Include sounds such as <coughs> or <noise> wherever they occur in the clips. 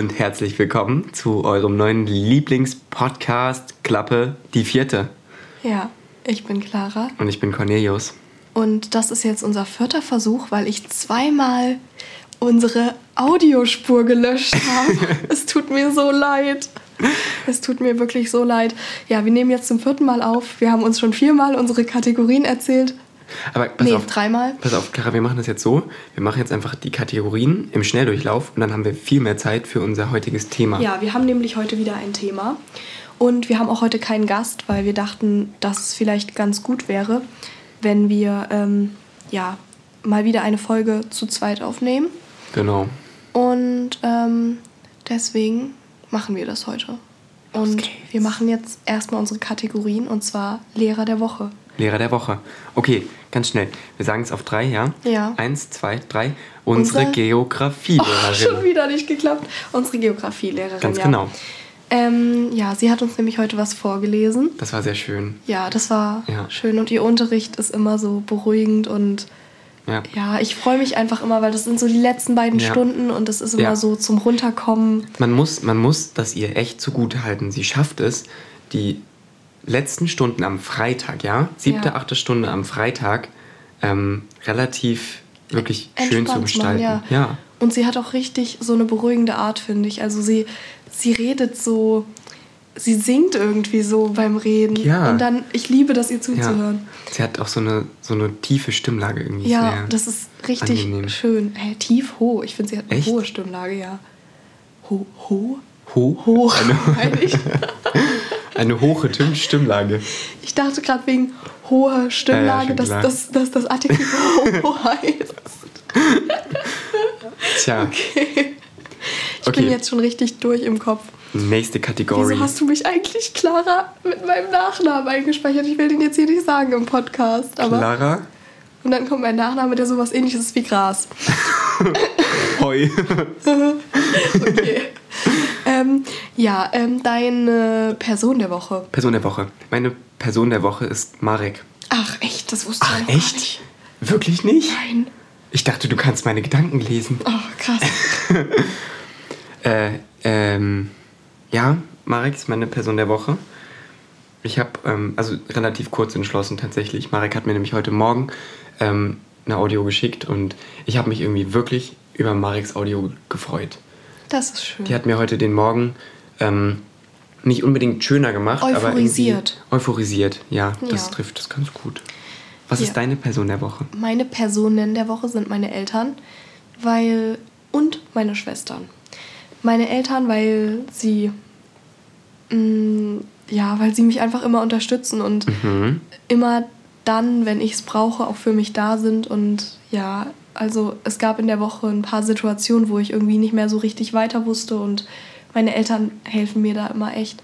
Und herzlich willkommen zu eurem neuen Lieblingspodcast Klappe die vierte. Ja, ich bin Clara Und ich bin Cornelius. und das ist jetzt unser vierter Versuch, weil ich zweimal unsere Audiospur gelöscht habe. <laughs> es tut mir so leid. Es tut mir wirklich so leid. Ja, wir nehmen jetzt zum vierten Mal auf. Wir haben uns schon viermal unsere Kategorien erzählt. Aber pass nee, auf, dreimal. pass auf, Clara, wir machen das jetzt so. Wir machen jetzt einfach die Kategorien im Schnelldurchlauf und dann haben wir viel mehr Zeit für unser heutiges Thema. Ja, wir haben nämlich heute wieder ein Thema. Und wir haben auch heute keinen Gast, weil wir dachten, dass es vielleicht ganz gut wäre, wenn wir ähm, ja, mal wieder eine Folge zu zweit aufnehmen. Genau. Und ähm, deswegen machen wir das heute. Und wir machen jetzt erstmal unsere Kategorien und zwar Lehrer der Woche. Lehrer der Woche. Okay, ganz schnell. Wir sagen es auf drei, ja? Ja. Eins, zwei, drei. Unsere, Unsere- <laughs> Oh, Geografielehrerin. schon wieder nicht geklappt. Unsere Geografielehrerin. Ganz ja. genau. Ähm, ja, sie hat uns nämlich heute was vorgelesen. Das war sehr schön. Ja, das war Ja. schön und ihr Unterricht ist immer so beruhigend und Ja. ja, ich freue mich einfach immer, weil das sind so die letzten beiden Ja. Stunden und das ist immer so zum Runterkommen. Man muss, man muss das ihr echt zugute halten. Sie schafft es, die letzten Stunden am Freitag, ja, siebte, Ja. achte Stunde am Freitag, ähm, relativ wirklich schön zu entspannt gestalten. ja. ja. Und sie hat auch richtig so eine beruhigende Art, finde ich. Also sie, sie redet so, sie singt irgendwie so beim Reden. Ja. Und dann, ich liebe das, ihr Ja. zuzuhören. Sie hat auch so eine, so eine tiefe Stimmlage irgendwie. Ja, das ist richtig angenehm. schön. Hey, tief, hoch. Ich finde, sie hat eine Echt? hohe Stimmlage, ja. Ho, ho? Hoch. Hoch, Eine, meine ich. <laughs> eine hohe Tim- Stimmlage. Ich dachte gerade wegen hoher Stimmlage, schon dass, klar. dass, dass das Adjektiv <laughs> hoch heißt. Tja, Ich Okay. bin jetzt schon richtig durch im Kopf. nächste Kategorie. Wieso hast du mich eigentlich, Clara, mit meinem Nachnamen eingespeichert? Ich will den jetzt hier nicht sagen im Podcast. Aber Clara Und dann kommt mein Nachname, der sowas ähnliches ist wie Gras. <laughs> Heu. <laughs> Okay. Ähm, ja, ähm, deine Person der Woche. Person der Woche. Meine Person der Woche ist Marek. Ach, echt? Das wusste ich Ach, echt? nicht. Wirklich nicht? Nein. Ich dachte, du kannst meine Gedanken lesen. Oh, krass. <laughs> Äh, ähm, ja, Marek ist meine Person der Woche. Ich habe, ähm, also relativ kurz entschlossen tatsächlich. Marek hat mir nämlich heute Morgen ähm, eine Audio geschickt und ich habe mich irgendwie wirklich über Mareks Audio gefreut. Das ist schön. Die hat mir heute den Morgen ähm, nicht unbedingt schöner gemacht, aber Euphorisiert. irgendwie euphorisiert. Ja, das Ja. trifft das ganz gut. Was Ja. ist deine Person der Woche? Meine Personen der Woche sind meine Eltern, weil und meine Schwestern. Meine Eltern, weil sie mh, ja, weil sie mich einfach immer unterstützen und Mhm. immer dann, wenn ich es brauche, auch für mich da sind und ja, also es gab in der Woche ein paar Situationen, wo ich irgendwie nicht mehr so richtig weiter wusste und meine Eltern helfen mir da immer echt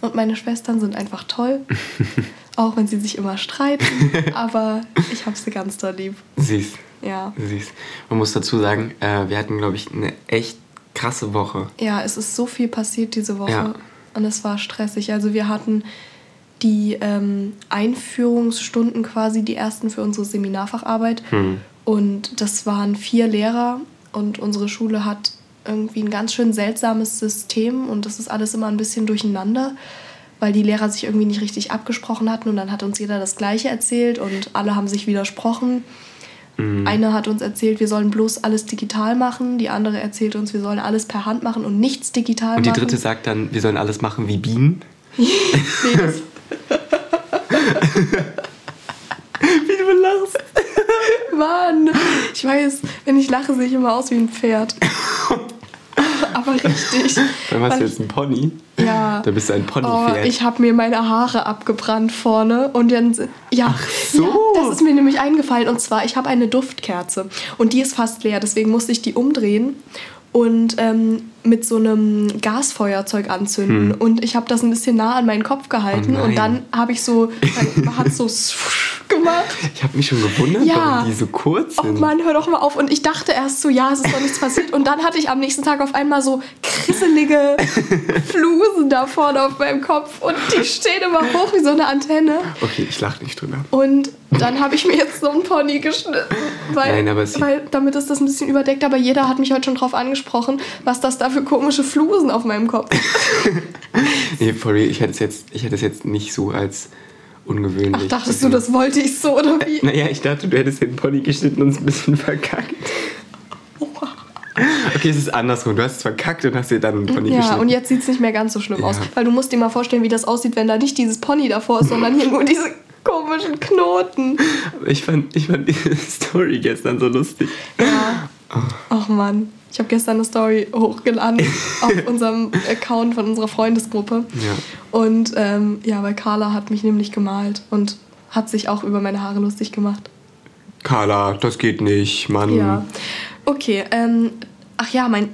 und meine Schwestern sind einfach toll, <laughs> auch wenn sie sich immer streiten, <laughs> aber ich habe sie ganz doll lieb. Süß. Ja. Süß. Man muss dazu sagen, äh, wir hatten, glaube ich, eine echt krasse Woche. Ja, es ist so viel passiert diese Woche Ja. und es war stressig. Also wir hatten die ähm, Einführungsstunden quasi, die ersten für unsere Seminarfacharbeit. Hm. Und das waren vier Lehrer und unsere Schule hat irgendwie ein ganz schön seltsames System und das ist alles immer ein bisschen durcheinander, weil die Lehrer sich irgendwie nicht richtig abgesprochen hatten und dann hat uns jeder das Gleiche erzählt und alle haben sich widersprochen. Mhm. Eine hat uns erzählt, wir sollen bloß alles digital machen, die andere erzählt uns, wir sollen alles per Hand machen und nichts digital Und die machen. dritte sagt dann, wir sollen alles machen wie Bienen. nee, <laughs> Wie du lachst. <laughs> <laughs> Mann, ich weiß, wenn ich lache, sehe ich immer aus wie ein Pferd. <laughs> Aber richtig. Dann hast du jetzt einen Pony. Ja. Da bist du ein Oh, Ponypferd. ich habe mir meine Haare abgebrannt vorne und dann ja, so. ja, das ist mir nämlich eingefallen und zwar ich habe eine Duftkerze und die ist fast leer, deswegen musste ich die umdrehen und ähm, mit so einem Gasfeuerzeug anzünden und ich habe das ein bisschen nah an meinen Kopf gehalten Hm. Oh und dann habe ich so hat so <laughs> gemacht. Ich habe mich schon gewundert, Ja. warum die so kurz Oh sind. Mann, hör doch mal auf. Und ich dachte erst so, ja, es ist doch nichts passiert. Und dann hatte ich am nächsten Tag auf einmal so krisselige <laughs> Flusen da vorne auf meinem Kopf und die stehen immer hoch wie so eine Antenne. Okay, ich lache nicht drüber. Und dann habe ich mir jetzt so einen Pony geschnitten, weil, Nein, aber weil damit ist das ein bisschen überdeckt. Aber jeder hat mich heute schon drauf angesprochen, was das da für komische Flusen auf meinem Kopf <laughs> Nee, for real, ich hätte es jetzt, ich hätte es jetzt nicht so als ungewöhnlich. Ach, dachtest du, das wollte ich so oder wie? Naja, ich dachte, du hättest den Pony geschnitten und es ein bisschen verkackt. Okay, es ist andersrum. Du hast es verkackt und hast dir dann einen Pony Ja, geschnitten. und jetzt sieht es nicht mehr ganz so schlimm aus. Ja. Weil du musst dir mal vorstellen, wie das aussieht, wenn da nicht dieses Pony davor ist, sondern hier nur diese komischen Knoten. Ich fand, ich fand diese Story gestern so lustig. Ja. Ach Mann. Ich habe gestern eine Story hochgeladen <laughs> auf unserem Account von unserer Freundesgruppe. Ja. Und ähm, ja, weil Carla hat mich nämlich gemalt und hat sich auch über meine Haare lustig gemacht. Carla, das geht nicht, Mann. Ja. Okay, ähm, ach ja, mein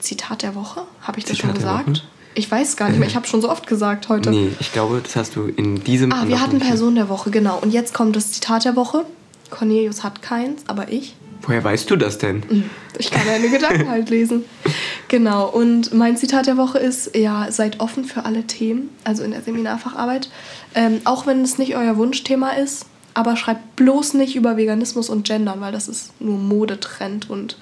Zitat der Woche, habe ich das Zitat schon gesagt? Ich weiß gar nicht mehr, ich habe schon so oft gesagt heute. Nee, ich glaube, das hast du in diesem. Ah, wir hatten. Person der Woche, genau. Und jetzt kommt das Zitat der Woche. Cornelius hat keins, aber ich. Woher weißt du das denn? Ich kann deine Gedanken halt lesen. <laughs> Genau, und mein Zitat der Woche ist, ja, seid offen für alle Themen, also in der Seminarfacharbeit. Ähm, auch wenn es nicht euer Wunschthema ist, aber schreibt bloß nicht über Veganismus und Gendern, weil das ist nur Modetrend und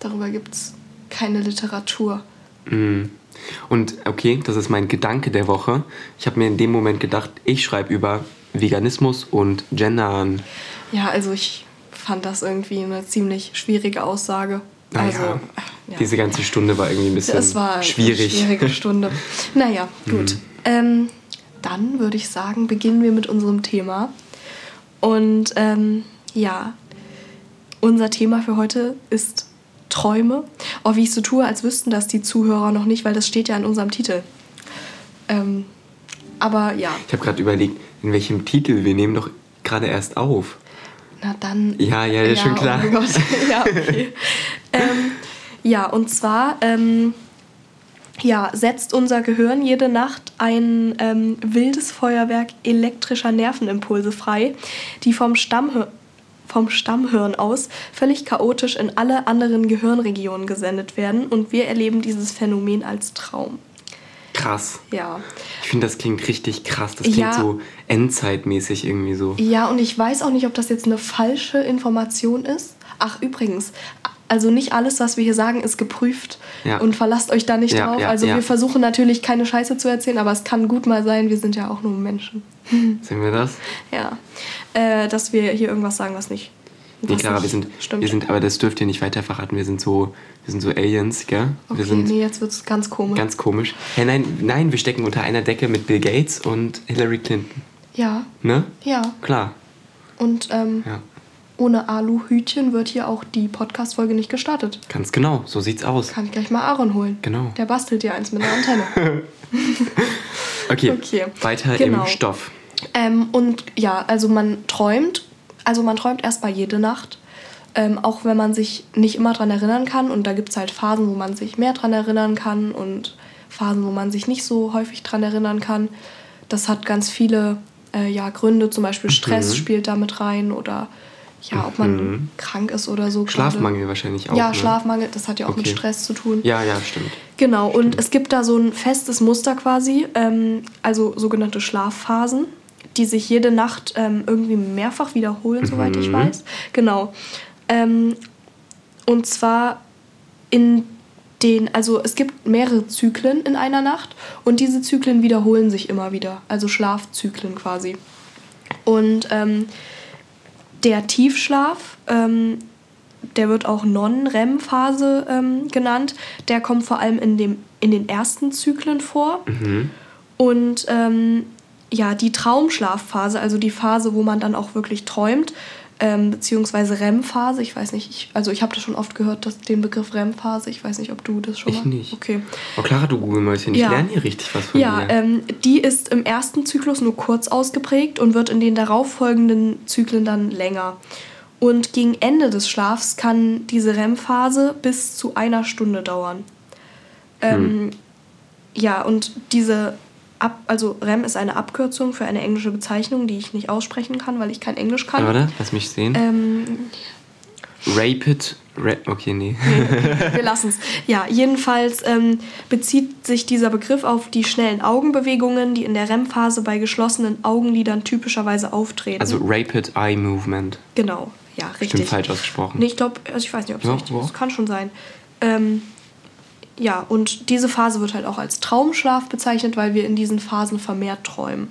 darüber gibt es keine Literatur. Mm. Und okay, das ist mein Gedanke der Woche. Ich habe mir in dem Moment gedacht, ich schreibe über Veganismus und Gendern. Ja, also ich fand das irgendwie eine ziemlich schwierige Aussage. Naja, Also, ja. diese ganze Stunde war irgendwie ein bisschen Das war eine schwierig. schwierige Stunde. <laughs> Naja, gut. Ähm, dann würde ich sagen, beginnen wir mit unserem Thema. Und ähm, ja, unser Thema für heute ist Träume. Oh, wie ich so tue, als wüssten das die Zuhörer noch nicht, weil das steht ja in unserem Titel. Ähm, aber ja, Ich habe gerade überlegt, in welchem Titel wir nehmen doch gerade erst auf. Na dann. Ja, ja, ist schon klar. Oh mein Gott. <laughs> <laughs> ja, okay. ähm, ja, und zwar ähm, ja, setzt unser Gehirn jede Nacht ein ähm, wildes Feuerwerk elektrischer Nervenimpulse frei, die vom Stammhirn vom Stammhirn aus völlig chaotisch in alle anderen Gehirnregionen gesendet werden und wir erleben dieses Phänomen als Traum. Krass. Ja. Ich finde, das klingt richtig krass. Das klingt Ja. so endzeitmäßig irgendwie so. Ja, und ich weiß auch nicht, ob das jetzt eine falsche Information ist. Ach, übrigens, also nicht alles, was wir hier sagen, ist geprüft. Ja. Und verlasst euch da nicht Ja, drauf. ja, also wir versuchen natürlich keine Scheiße zu erzählen, aber es kann gut mal sein, wir sind ja auch nur Menschen. <laughs> Sehen wir das? Ja. Äh, dass wir hier irgendwas sagen, was nicht. Nee, was Clara, wir nicht sind, Stimmt. wir sind, aber das dürft ihr nicht weiter verraten. Wir sind so, wir sind so Aliens, gell? okay, wir sind nee, jetzt wird es ganz komisch. ganz komisch. Hey, nein, nein, wir stecken unter einer Decke mit Bill Gates und Hillary Clinton. Ja, Ne? ja. Klar. Und ähm, Ja. ohne Aluhütchen wird hier auch die Podcast-Folge nicht gestartet. Ganz genau. So sieht's aus. Kann ich gleich mal Aaron holen. Genau. Der bastelt dir eins mit einer Antenne. <laughs> Okay. Okay. Weiter Genau. im Stoff. Ähm, und ja, also man träumt, also man träumt erstmal jede Nacht, ähm, auch wenn man sich nicht immer dran erinnern kann. Und da gibt es halt Phasen, wo man sich mehr dran erinnern kann und Phasen, wo man sich nicht so häufig dran erinnern kann. Das hat ganz viele äh, ja, Gründe, zum Beispiel Stress Mhm. spielt damit rein oder ja, ob man Mhm. krank ist oder so. gerade. Schlafmangel wahrscheinlich auch. Ja, ne? Schlafmangel, das hat ja auch mit Okay. Stress zu tun. Ja, ja, stimmt. Genau, und es gibt da so ein festes Muster quasi, ähm, also sogenannte Schlafphasen, die sich jede Nacht ähm, irgendwie mehrfach wiederholen, soweit ich Mhm. weiß. Genau. Ähm, und zwar in den, also es gibt mehrere Zyklen in einer Nacht und diese Zyklen wiederholen sich immer wieder, also Schlafzyklen quasi. Und ähm, der Tiefschlaf, ähm, der wird auch Non-REM-Phase ähm, genannt, der kommt vor allem in, dem, in den ersten Zyklen vor. Mhm. Und ähm, ja, die Traumschlafphase, also die Phase, wo man dann auch wirklich träumt, ähm, beziehungsweise REM-Phase, ich weiß nicht, ich, also ich habe das schon oft gehört, dass, den Begriff REM-Phase, ich weiß nicht, ob du das schon Ich mal... nicht. Okay. Oh, Clara, du Google-Mäuschen, ich Ja. lerne hier richtig was von Ja, dir. ähm, die ist im ersten Zyklus nur kurz ausgeprägt und wird in den darauffolgenden Zyklen dann länger. Und gegen Ende des Schlafs kann diese REM-Phase bis zu einer Stunde dauern. Ähm, Ja, und diese Ab also REM ist eine Abkürzung für eine englische Bezeichnung, die ich nicht aussprechen kann, weil ich kein Englisch kann. Warte, lass mich sehen. Ähm, Rapid Okay, nee. nee <laughs> wir lassen es. Ja, jedenfalls ähm, bezieht sich dieser Begriff auf die schnellen Augenbewegungen, die in der REM-Phase bei geschlossenen Augenlidern typischerweise auftreten. Also Rapid Eye Movement. Genau, ja, richtig. Stimmt falsch ausgesprochen. Nee, ich glaube, also ich weiß nicht, ob es ja, richtig ist. Das kann schon sein. Ähm, ja, und diese Phase wird halt auch als Traumschlaf bezeichnet, weil wir in diesen Phasen vermehrt träumen.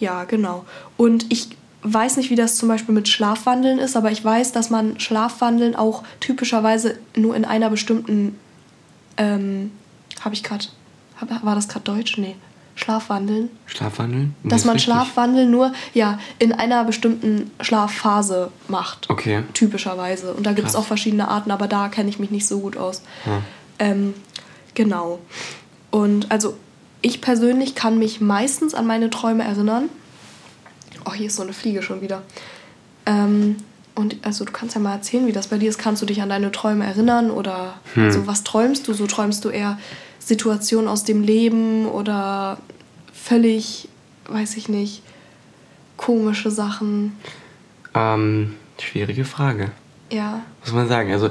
Ja, genau. Und ich weiß nicht, wie das zum Beispiel mit Schlafwandeln ist, aber ich weiß, dass man Schlafwandeln auch typischerweise nur in einer bestimmten. Ähm, habe ich gerade. War das gerade Deutsch? Nee. Schlafwandeln. Schlafwandeln? Nee, dass man Schlafwandeln nur ja, in einer bestimmten Schlafphase macht. Okay. Typischerweise. Und da gibt es auch verschiedene Arten, aber da kenne ich mich nicht so gut aus. Hm. Ähm, genau. Und also ich persönlich kann mich meistens an meine Träume erinnern. Oh, hier ist so eine Fliege schon wieder. Ähm, und also du kannst ja mal erzählen, wie das bei dir ist. Kannst du dich an deine Träume erinnern oder hm. also was träumst du? So träumst du eher Situationen aus dem Leben oder völlig, weiß ich nicht, komische Sachen? Ähm, schwierige Frage. Ja. Muss man sagen. Also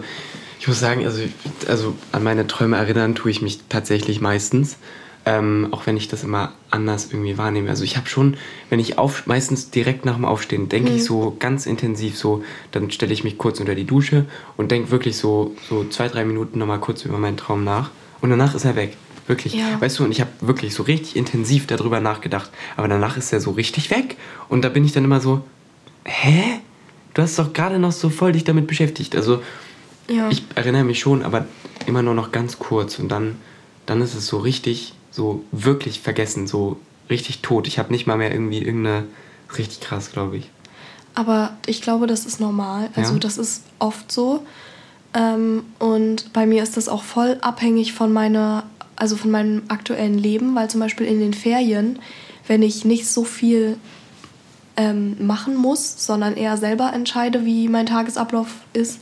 ich muss sagen, also, also an meine Träume erinnern tue ich mich tatsächlich meistens. Ähm, auch wenn ich das immer anders irgendwie wahrnehme. Also ich habe schon, wenn ich auf, meistens direkt nach dem Aufstehen, denke mhm. ich so ganz intensiv so, dann stelle ich mich kurz unter die Dusche und denke wirklich so, so zwei, drei Minuten nochmal kurz über meinen Traum nach. Und danach ist er weg. Wirklich. Ja. Weißt du, und ich habe wirklich so richtig intensiv darüber nachgedacht. Aber danach ist er so richtig weg. Und da bin ich dann immer so, hä? Du hast doch gerade noch so voll dich damit beschäftigt. Also ja. ich erinnere mich schon, aber immer nur noch ganz kurz. Und dann, dann ist es so richtig so wirklich vergessen, so richtig tot. Ich habe nicht mal mehr irgendwie irgendeine. Richtig krass, glaube ich. Aber ich glaube, das ist normal. Also, ja? das ist oft so. Ähm, und bei mir ist das auch voll abhängig von meiner, also von meinem aktuellen Leben, weil zum Beispiel in den Ferien, wenn ich nicht so viel ähm, machen muss, sondern eher selber entscheide, wie mein Tagesablauf ist,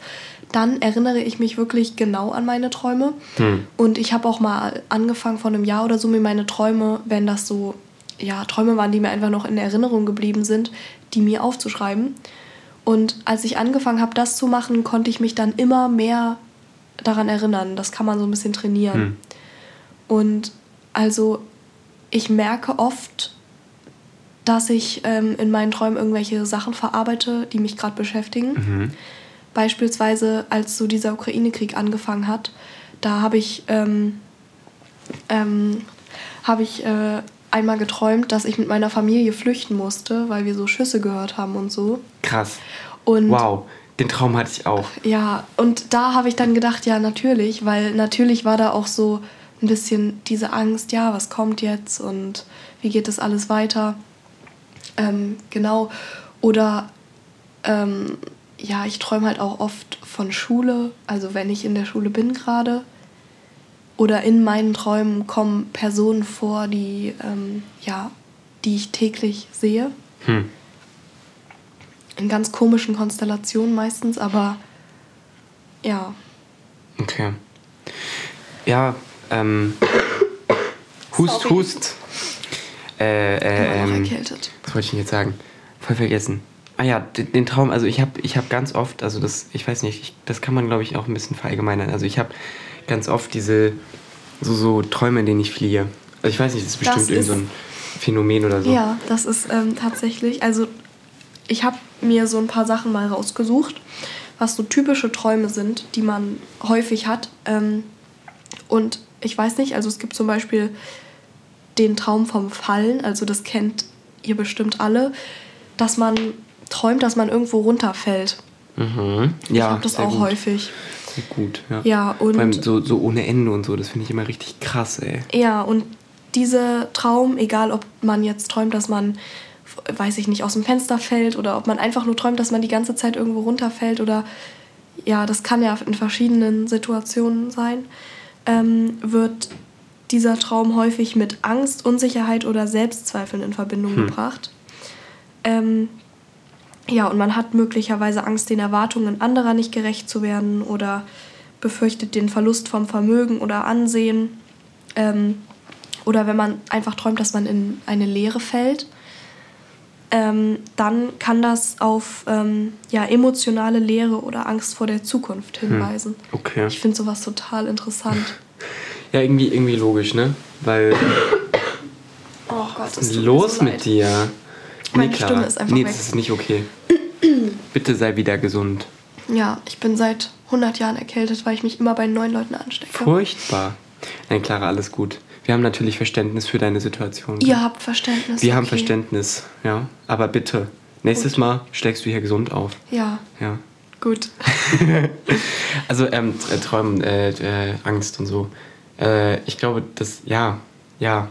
dann erinnere ich mich wirklich genau an meine Träume. Hm. Und ich habe auch mal angefangen vor einem Jahr oder so mir meine Träume, wenn das so ja, Träume waren, die mir einfach noch in Erinnerung geblieben sind, die mir aufzuschreiben. Und als ich angefangen habe, das zu machen, konnte ich mich dann immer mehr daran erinnern. Das kann man so ein bisschen trainieren. Hm. Und also ich merke oft, dass ich ähm, in meinen Träumen irgendwelche Sachen verarbeite, die mich gerade beschäftigen. Mhm. Beispielsweise, als so dieser Ukraine-Krieg angefangen hat, da habe ich, ähm, ähm, hab ich äh, einmal geträumt, dass ich mit meiner Familie flüchten musste, weil wir so Schüsse gehört haben und so. Krass. Und wow, den Traum hatte ich auch. Ja, und da habe ich dann gedacht, ja, natürlich, weil natürlich war da auch so ein bisschen diese Angst, ja, was kommt jetzt und wie geht das alles weiter. Ähm, genau. Oder ähm, ja, ich träume halt auch oft von Schule, also wenn ich in der Schule bin gerade. Oder in meinen Träumen kommen Personen vor, die, ähm, ja, die ich täglich sehe. Hm. In ganz komischen Konstellationen meistens, aber ja. Okay. Ja, ähm. Hust, Sorry. Hust. Äh, äh, ähm, erkältet. Was wollte ich denn jetzt sagen? Voll vergessen. Ah ja, den, den Traum, also ich habe ich hab ganz oft, also das, ich weiß nicht, ich, das kann man glaube ich auch ein bisschen verallgemeinern. Also ich habe ganz oft diese, so, so Träume, in denen ich fliehe. Also ich weiß nicht, das ist bestimmt irgend so ein Phänomen oder so. Ja, das ist ähm, tatsächlich, also ich habe mir so ein paar Sachen mal rausgesucht, was so typische Träume sind, die man häufig hat. Ähm, und ich weiß nicht, also es gibt zum Beispiel den Traum vom Fallen, also das kennt ihr bestimmt alle, dass man träumt, dass man irgendwo runterfällt. Mhm. Ja, ich habe das auch gut. häufig. Sehr gut, ja. Ja, und. Vor allem so, so ohne Ende und so, das finde ich immer richtig krass, ey. Ja, und dieser Traum, egal ob man jetzt träumt, dass man, weiß ich nicht, aus dem Fenster fällt oder ob man einfach nur träumt, dass man die ganze Zeit irgendwo runterfällt oder ja, das kann ja in verschiedenen Situationen sein, ähm, wird dieser Traum häufig mit Angst, Unsicherheit oder Selbstzweifeln in Verbindung hm. gebracht. Ähm, ja, und man hat möglicherweise Angst, den Erwartungen anderer nicht gerecht zu werden oder befürchtet den Verlust vom Vermögen oder Ansehen. Ähm, oder wenn man einfach träumt, dass man in eine Leere fällt. ähm, dann kann das auf ähm, ja, emotionale Leere oder Angst vor der Zukunft hinweisen. Hm. Okay. Ich finde sowas total interessant. Ja, irgendwie, irgendwie logisch, ne? Weil. <coughs> Oh Gott, was ist los so mit dir? Meine nee, Stimme ist einfach Nee, weg. das ist nicht okay. <coughs> Bitte sei wieder gesund. Ja, ich bin seit 100 Jahren erkältet, weil ich mich immer bei neuen Leuten anstecke. Furchtbar. Nein, Clara, alles gut. Wir haben natürlich Verständnis für deine Situation. Ihr habt Verständnis. Wir okay. haben Verständnis, ja. Aber bitte, nächstes gut. Mal schlägst du hier gesund auf. Ja. Ja. Gut. <laughs> also, ähm, Träumen, äh, äh, Angst und so. Äh, ich glaube, das, ja, ja.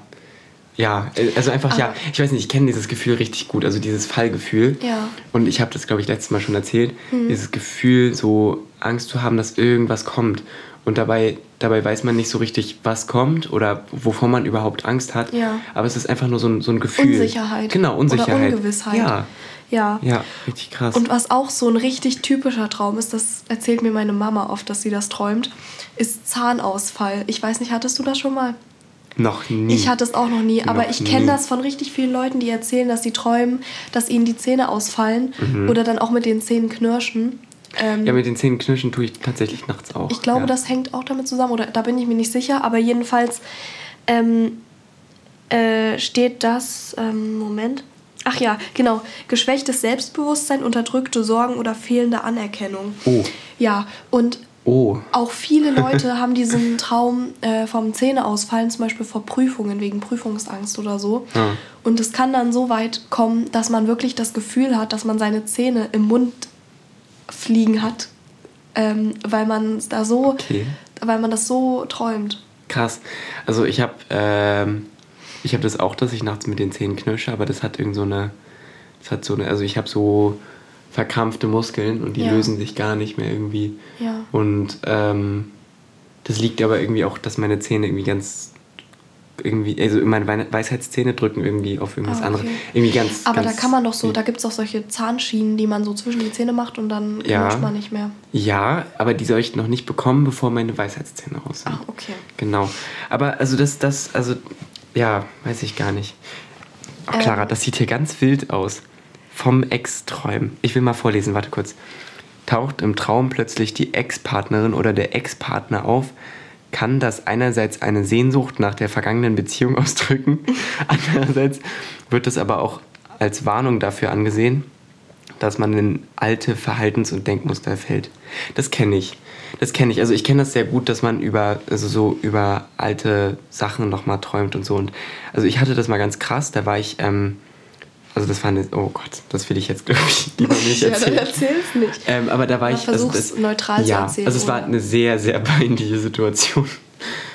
Ja, also einfach Aber ja, ich weiß nicht, ich kenne dieses Gefühl richtig gut, also dieses Fallgefühl. Ja. Und ich habe das, glaube ich, letztes Mal schon erzählt, mhm. dieses Gefühl, so Angst zu haben, dass irgendwas kommt. Und dabei, dabei weiß man nicht so richtig, was kommt oder wovor man überhaupt Angst hat. Ja. Aber es ist einfach nur so ein, so ein Gefühl. Unsicherheit. Genau, Unsicherheit. Oder Ungewissheit. Ja. Ja. Ja, richtig krass. Und was auch so ein richtig typischer Traum ist, das erzählt mir meine Mama oft, dass sie das träumt, ist Zahnausfall. Ich weiß nicht, hattest du das schon mal? Noch nie. Ich hatte es auch noch nie, noch aber ich kenne das von richtig vielen Leuten, die erzählen, dass sie träumen, dass ihnen die Zähne ausfallen mhm. oder dann auch mit den Zähnen knirschen. Ähm, ja, mit den Zähnen knirschen tue ich tatsächlich nachts auch. Ich glaube, ja. das hängt auch damit zusammen, oder da bin ich mir nicht sicher, aber jedenfalls ähm, äh, steht das, ähm, Moment. Ach ja, genau. Geschwächtes Selbstbewusstsein, unterdrückte Sorgen oder fehlende Anerkennung. Oh. Ja, und Oh. Auch viele Leute <laughs> haben diesen Traum äh, vom Zähneausfallen, zum Beispiel vor Prüfungen, wegen Prüfungsangst oder so. Ja. Und es kann dann so weit kommen, dass man wirklich das Gefühl hat, dass man seine Zähne im Mund fliegen hat, ähm, weil man da so, okay. weil man das so träumt. Krass. Also ich habe, ähm, ich habe das auch, dass ich nachts mit den Zähnen knirsche, aber das hat irgend so eine, das hat so eine, also ich habe so verkrampfte Muskeln und die ja. lösen sich gar nicht mehr irgendwie. Ja. Und ähm, das liegt aber irgendwie auch, dass meine Zähne irgendwie ganz irgendwie, also meine Weisheitszähne drücken irgendwie auf irgendwas ah, okay. anderes. Irgendwie ganz. Aber ganz da kann man doch so, da gibt es auch solche Zahnschienen, die man so zwischen die Zähne macht und dann ja, man nicht mehr. Ja, aber die soll ich noch nicht bekommen, bevor meine Weisheitszähne raus sind. Ach, okay. Genau. Aber also das, das, also, ja, weiß ich gar nicht. Ach, Clara, ähm, das sieht hier ganz wild aus vom Ex-Träumen. Ich will mal vorlesen, warte kurz. Taucht im Traum plötzlich die Ex-Partnerin oder der Ex-Partner auf, kann das einerseits eine Sehnsucht nach der vergangenen Beziehung <laughs> ausdrücken, andererseits wird es aber auch als Warnung dafür angesehen, dass man in alte Verhaltens- und Denkmuster fällt. Das kenne ich. Das kenne ich. Also ich kenne das sehr gut, dass man über also so über alte Sachen nochmal träumt und so. Und also ich hatte das mal ganz krass. Da war ich ähm, also das war eine, oh Gott, das will ich jetzt glaube ich <laughs> lieber nicht erzählen. ja, dann erzähl's nicht. Ähm, aber da war aber ich, also das, neutral ja, zu erzählen. Also es war eine sehr, sehr <laughs> peinliche Situation.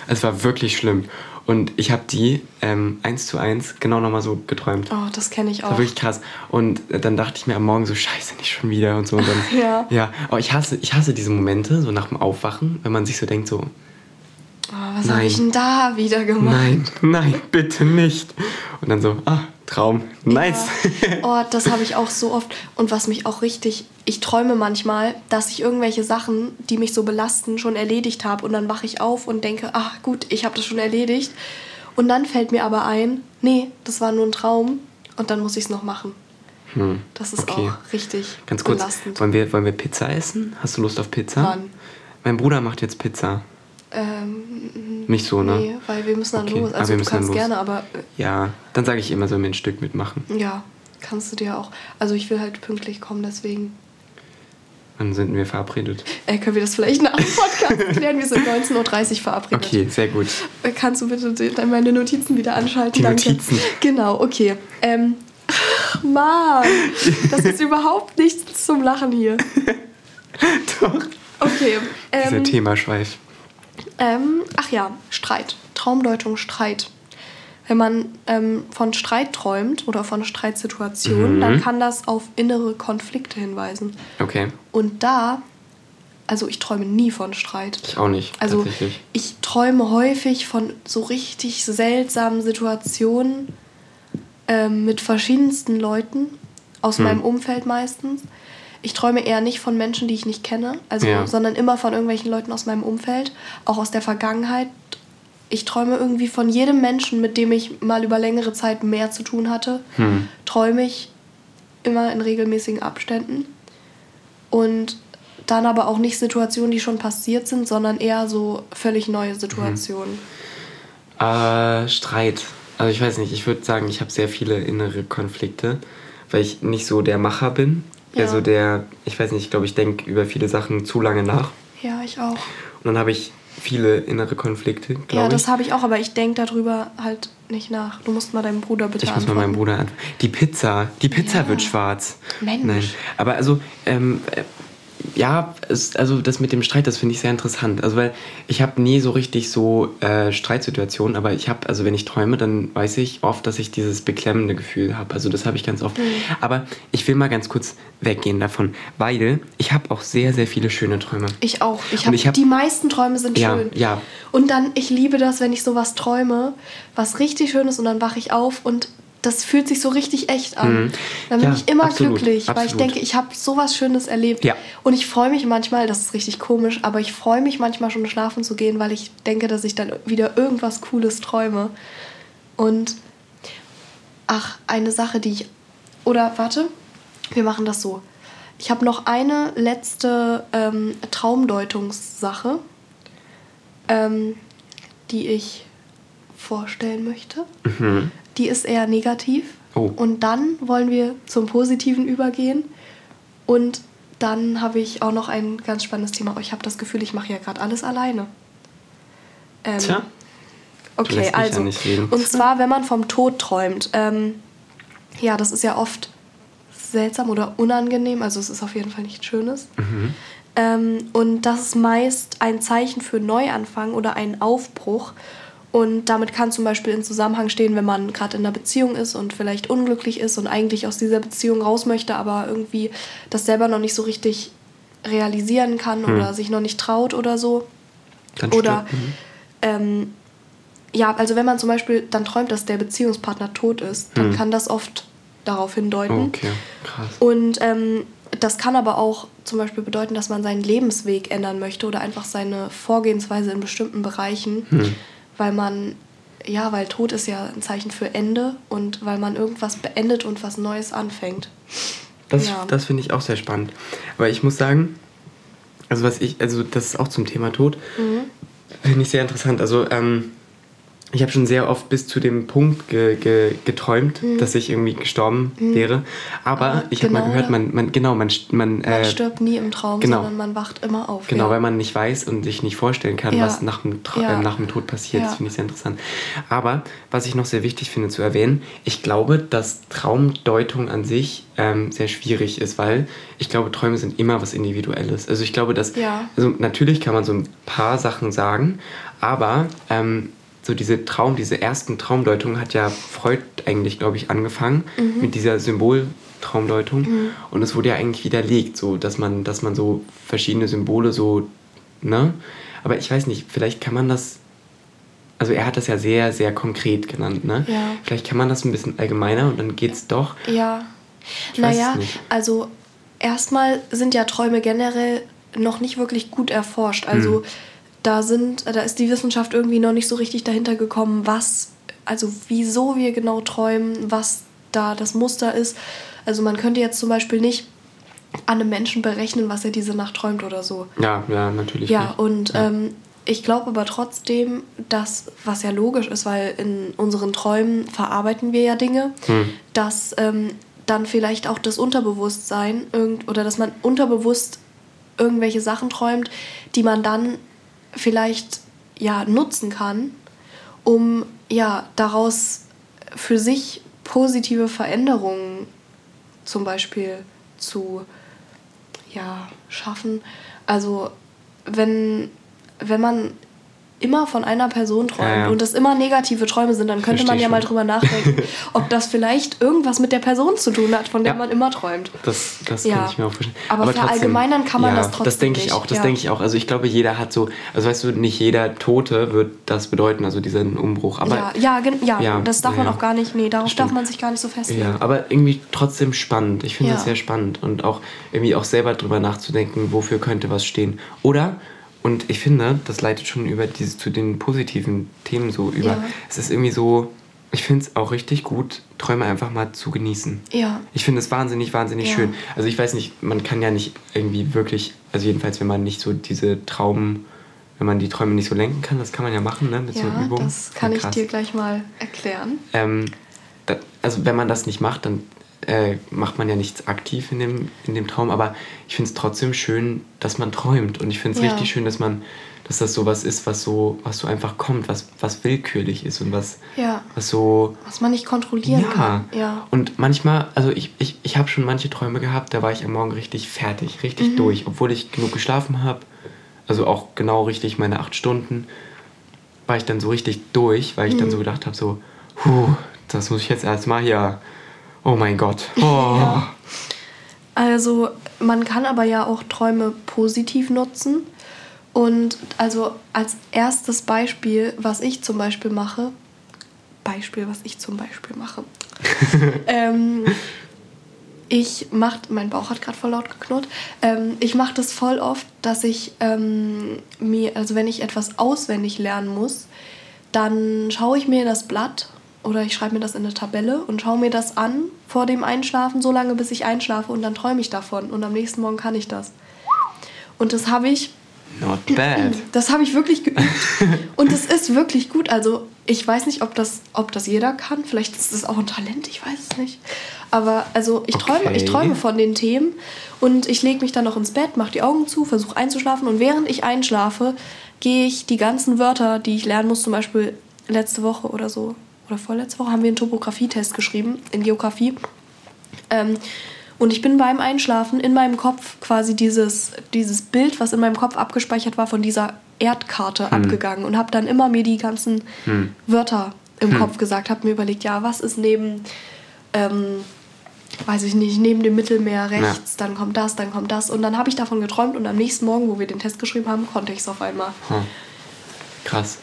Es war wirklich schlimm. Und ich habe die ähm, eins zu eins genau nochmal so geträumt. Oh, das kenne ich auch. Das war wirklich krass. Und dann dachte ich mir am Morgen so, scheiße, nicht schon wieder und so. Und dann, <laughs> ja. Ja, aber ich hasse, ich hasse diese Momente, so nach dem Aufwachen, wenn man sich so denkt, so, Oh, was habe ich denn da wieder gemacht? Nein, nein, bitte nicht. Und dann so, ah, Traum. Nice. Ja. <laughs> Oh, das habe ich auch so oft. Und was mich auch richtig, ich träume manchmal, dass ich irgendwelche Sachen, die mich so belasten, schon erledigt habe. Und dann wache ich auf und denke, ach gut, ich habe das schon erledigt. Und dann fällt mir aber ein, nee, das war nur ein Traum. Und dann muss ich es noch machen. Hm. Das ist okay. auch richtig Ganz kurz, belastend. Wollen wir, wollen wir Pizza essen? Hast du Lust auf Pizza? Wann? Mein Bruder macht jetzt Pizza. Ähm, Nicht so, ne? Nee, weil wir müssen dann Okay. los. Ah, Also wir du kannst gerne, aber Ja, dann sage ich immer, soll mir ein Stück mitmachen. äh, ja, kannst du dir auch. Also ich will halt pünktlich kommen, deswegen. Dann sind wir verabredet. Äh, können wir das vielleicht nach dem Podcast klären? Wir sind 19.30 Uhr verabredet. Okay, sehr gut. Äh, Kannst du bitte dann meine Notizen wieder anschalten? Die Danke. Notizen. Genau, okay. Ähm, ach, Mann, das ist <laughs> überhaupt nichts zum Lachen hier. Doch. Okay. Dieser Ähm, Themaschweif. Ähm, ach ja, Streit. Traumdeutung Streit. Wenn man ähm, von Streit träumt oder von Streitsituationen, Mhm. dann kann das auf innere Konflikte hinweisen. Okay, Und da, also ich träume nie von Streit. ich auch nicht, Also ich träume häufig von so richtig seltsamen Situationen ähm, mit verschiedensten Leuten aus Hm. meinem Umfeld meistens. Ich träume eher nicht von Menschen, die ich nicht kenne, also, Ja. sondern immer von irgendwelchen Leuten aus meinem Umfeld, auch aus der Vergangenheit. Ich träume irgendwie von jedem Menschen, mit dem ich mal über längere Zeit mehr zu tun hatte, Hm. träume ich immer in regelmäßigen Abständen. Und dann aber auch nicht Situationen, die schon passiert sind, sondern eher so völlig neue Situationen. Mhm. Äh, Streit. Also ich weiß nicht, ich würde sagen, ich habe sehr viele innere Konflikte, weil ich nicht so der Macher bin. Ja. Also der, ich weiß nicht, ich glaube, ich denke über viele Sachen zu lange nach. Ja, ich auch. Und dann habe ich viele innere Konflikte, glaube Ja, das habe ich auch, aber ich denke darüber halt nicht nach. Du musst mal deinen Bruder bitte Ich muss mal meinen Bruder antworten. Die Pizza, die Pizza ja. wird schwarz. Mensch. Nein, aber also, ähm, ja, es, also das mit dem Streit, das finde ich sehr interessant. Also weil ich habe nie so richtig so äh, Streitsituationen, aber ich habe, also wenn ich träume, dann weiß ich oft, dass ich dieses beklemmende Gefühl habe. Also das habe ich ganz oft. Mhm. Aber ich will mal ganz kurz weggehen davon, weil ich habe auch sehr, sehr viele schöne Träume. Ich auch. Ich habe hab, die meisten Träume sind ja, schön. Ja. Und dann, ich liebe das, wenn ich sowas träume, was richtig schön ist und dann wache ich auf und das fühlt sich so richtig echt an. Mhm. Dann bin ja, ich immer absolut, glücklich, absolut. weil ich denke, ich habe so was Schönes erlebt. Ja. Und ich freue mich manchmal, das ist richtig komisch, aber ich freue mich manchmal schon schlafen zu gehen, weil ich denke, dass ich dann wieder irgendwas Cooles träume. Und ach, eine Sache, die ich. Oder warte, wir machen das so. Ich habe noch eine letzte ähm, Traumdeutungssache, ähm, die ich vorstellen möchte. Mhm die ist eher negativ. Oh. Und dann wollen wir zum Positiven übergehen. Und dann habe ich auch noch ein ganz spannendes Thema. Ich habe das Gefühl, ich mache ja gerade alles alleine. Ähm, Tja. Okay, also. Ja und zwar, wenn man vom Tod träumt. Ähm, ja, das ist ja oft seltsam oder unangenehm. Also es ist auf jeden Fall nichts Schönes. Mhm. Ähm, und das ist meist ein Zeichen für Neuanfang oder einen Aufbruch. Und damit kann zum Beispiel in Zusammenhang stehen, wenn man gerade in einer Beziehung ist und vielleicht unglücklich ist und eigentlich aus dieser Beziehung raus möchte, aber irgendwie das selber noch nicht so richtig realisieren kann hm. oder sich noch nicht traut oder so. Dann oder mhm. ähm, ja, also wenn man zum Beispiel dann träumt, dass der Beziehungspartner tot ist, dann hm. kann das oft darauf hindeuten. Okay, krass. Und ähm, das kann aber auch zum Beispiel bedeuten, dass man seinen Lebensweg ändern möchte oder einfach seine Vorgehensweise in bestimmten Bereichen. Hm weil man, ja, weil Tod ist ja ein Zeichen für Ende und weil man irgendwas beendet und was Neues anfängt. Das, ja. das finde ich auch sehr spannend. Aber ich muss sagen, also was ich, also das ist auch zum Thema Tod, mhm. finde ich sehr interessant. Also ähm, ich habe schon sehr oft bis zu dem Punkt ge, ge, geträumt, mhm. dass ich irgendwie gestorben mhm. wäre. Aber, Aber ich genau, habe mal gehört, man, man genau, man, man, äh, man stirbt nie im Traum, genau. sondern man wacht immer auf. Genau, ja. weil man nicht weiß und sich nicht vorstellen kann, ja. was nach dem, Tra ja. äh, nach dem Tod passiert. Das finde ich sehr interessant. Aber was ich noch sehr wichtig finde zu erwähnen, ich glaube, dass Traumdeutung an sich ähm, sehr schwierig ist, weil ich glaube, Träume sind immer was Individuelles. Also ich glaube, dass also natürlich kann man so ein paar Sachen sagen, aber ähm, so diese Traum, diese ersten Traumdeutungen hat ja Freud eigentlich, glaube ich, angefangen mhm. mit dieser Symboltraumdeutung. Mhm. Und es wurde ja eigentlich widerlegt, so dass man, dass man so verschiedene Symbole so, ne? Aber ich weiß nicht, vielleicht kann man das. Also er hat das ja sehr, sehr konkret genannt, ne? Ja. Vielleicht kann man das ein bisschen allgemeiner und dann geht's doch. Ja. naja, also erstmal sind ja Träume generell noch nicht wirklich gut erforscht. Also hm da sind, da ist die Wissenschaft irgendwie noch nicht so richtig dahinter gekommen, was, also wieso wir genau träumen, was da das Muster ist. Also man könnte jetzt zum Beispiel nicht an einem Menschen berechnen, was er diese Nacht träumt oder so. Ja, ja, natürlich. Ja, nicht. und ja. Ähm, ich glaube aber trotzdem, dass, was ja logisch ist, weil in unseren Träumen verarbeiten wir ja Dinge, hm. dass ähm, dann vielleicht auch das Unterbewusstsein irgend, oder dass man unterbewusst irgendwelche Sachen träumt, die man dann vielleicht ja nutzen kann, um ja daraus für sich positive Veränderungen zum Beispiel zu ja, schaffen. Also wenn, wenn man immer von einer Person träumt ja, ja. und das immer negative Träume sind, dann könnte Versteh man ja schon. mal drüber nachdenken, <laughs> ob das vielleicht irgendwas mit der Person zu tun hat, von der ja. man immer träumt. Das, das kann ich mir auch vorstellen. Aber, Aber verallgemeinern kann man das trotzdem Das denke ich auch, das denke ich auch. Also ich glaube, jeder hat so, also weißt du, nicht jeder Tote wird das bedeuten, also diesen Umbruch. Aber ja, ja, ja, das darf man auch gar nicht, nee, darauf darf man sich gar nicht so festlegen. Ja, aber irgendwie trotzdem spannend. Ich finde das sehr spannend und auch irgendwie auch selber drüber nachzudenken, wofür könnte was stehen. Oder und ich finde, das leitet schon über diese, zu den positiven Themen so über. Ja. Es ist irgendwie so, ich finde es auch richtig gut, Träume einfach mal zu genießen. Ja. Ich finde es wahnsinnig, wahnsinnig Ja. schön. Also ich weiß nicht, man kann ja nicht irgendwie wirklich, also jedenfalls, wenn man nicht so diese Traumen, wenn man die Träume nicht so lenken kann, das kann man ja machen, ne, mit so Ja, Übungen. das kann ich dir gleich mal erklären. Ähm, da, also wenn man das nicht macht, dann äh, macht man ja nichts aktiv in dem, in dem Traum, aber ich finde es trotzdem schön, dass man träumt und ich finde es Ja. richtig schön, dass man, dass das sowas ist, was so, was so einfach kommt, was, was willkürlich ist und was, Ja. was so Was man nicht kontrollieren ja. kann. Ja. Und manchmal, also ich, ich, ich habe schon manche Träume gehabt, da war ich am Morgen richtig fertig, Mhm. richtig durch, obwohl ich genug geschlafen habe. Also auch genau richtig meine acht Stunden, war ich dann so richtig durch, weil ich dann so Mhm. gedacht habe, so, puh, das muss ich jetzt erstmal hier, oh mein Gott. <laughs> Oh. Ja. Also man kann aber ja auch Träume positiv nutzen. Und also als erstes Beispiel, was ich zum Beispiel mache, Beispiel, was ich zum Beispiel mache. <laughs> ähm, ich mache, mein Bauch hat gerade voll laut geknurrt. Ähm, ich mache das voll oft, dass ich ähm, mir, also wenn ich etwas auswendig lernen muss, dann schaue ich mir das Blatt oder ich schreibe mir das in eine Tabelle und schaue mir das an vor dem Einschlafen, so lange bis ich einschlafe und dann träume ich davon und am nächsten Morgen kann ich das. Und das habe ich Not bad. <clears throat> das habe ich wirklich geübt. <laughs> Und es ist wirklich gut. Also ich weiß nicht, ob das, ob das jeder kann. Vielleicht ist es auch ein Talent, ich weiß es nicht. Aber also ich träume, ich Okay. träume von den Themen und ich lege mich dann noch ins Bett, mache die Augen zu, versuche einzuschlafen. Und während ich einschlafe, gehe ich die ganzen Wörter, die ich lernen muss, zum Beispiel letzte Woche oder so, oder vorletzte Woche haben wir einen Topografietest geschrieben in Geografie. Ähm, und ich bin beim Einschlafen in meinem Kopf quasi dieses, dieses Bild, was in meinem Kopf abgespeichert war, von dieser Erdkarte abgegangen und habe dann immer mir die ganzen Wörter im Kopf gesagt, habe mir überlegt, ja, was ist neben, ähm, weiß ich nicht, neben dem Mittelmeer rechts, dann kommt das, dann kommt das. Und dann habe ich davon geträumt und am nächsten Morgen, wo wir den Test geschrieben haben, konnte ich es auf einmal. Hm. Krass.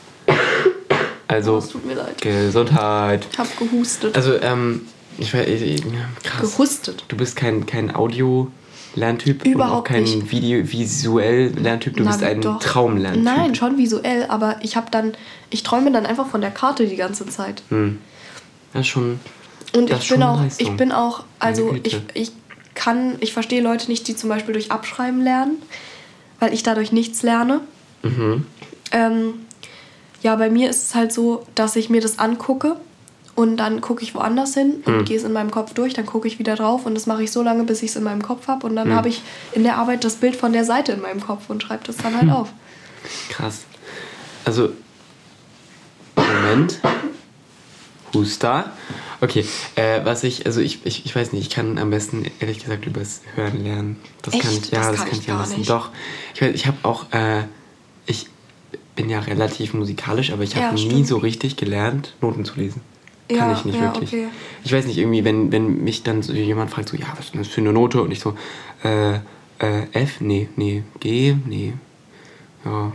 Also, Oh, es tut mir leid. Gesundheit. Ich habe gehustet. Also, ähm, ich weiß, ich- ja, krass. Gehustet. Du bist kein, kein Audio-Lerntyp und auch Überhaupt kein nicht. Video visuell Lerntyp. Du Na, bist ein doch. Traumlerntyp. Nein, schon visuell, aber ich habe dann, ich träume dann einfach von der Karte die ganze Zeit. Hm. Das ist schon. Und das ich bin auch, Leistung. ich bin auch, also ich, ich kann, ich verstehe Leute nicht, die zum Beispiel durch Abschreiben lernen, weil ich dadurch nichts lerne. Mhm. Ähm, ja, bei mir ist es halt so, dass ich mir das angucke und dann gucke ich woanders hin und Hm. gehe es in meinem Kopf durch, dann gucke ich wieder drauf und das mache ich so lange, bis ich es in meinem Kopf habe und dann Hm. habe ich in der Arbeit das Bild von der Seite in meinem Kopf und schreibe das dann Hm. halt auf. Krass. Also, Moment. Huster. Okay, äh, was ich, also ich, ich, ich weiß nicht, ich kann am besten ehrlich gesagt übers Hören lernen. Das Echt? kann ich, ja, Das das, kann ich ich wissen. nicht. Doch. Ich, ich habe auch, äh, ich bin ja relativ musikalisch, aber ich habe Ja, nie stimmt. so richtig gelernt, Noten zu lesen. Kann Ja, ich nicht ja, wirklich. okay. Ich weiß nicht, irgendwie, wenn, wenn mich dann so jemand fragt, so, ja, was ist denn das für eine Note? Und ich so, äh, äh, F? Nee, nee, G? Nee. Ja,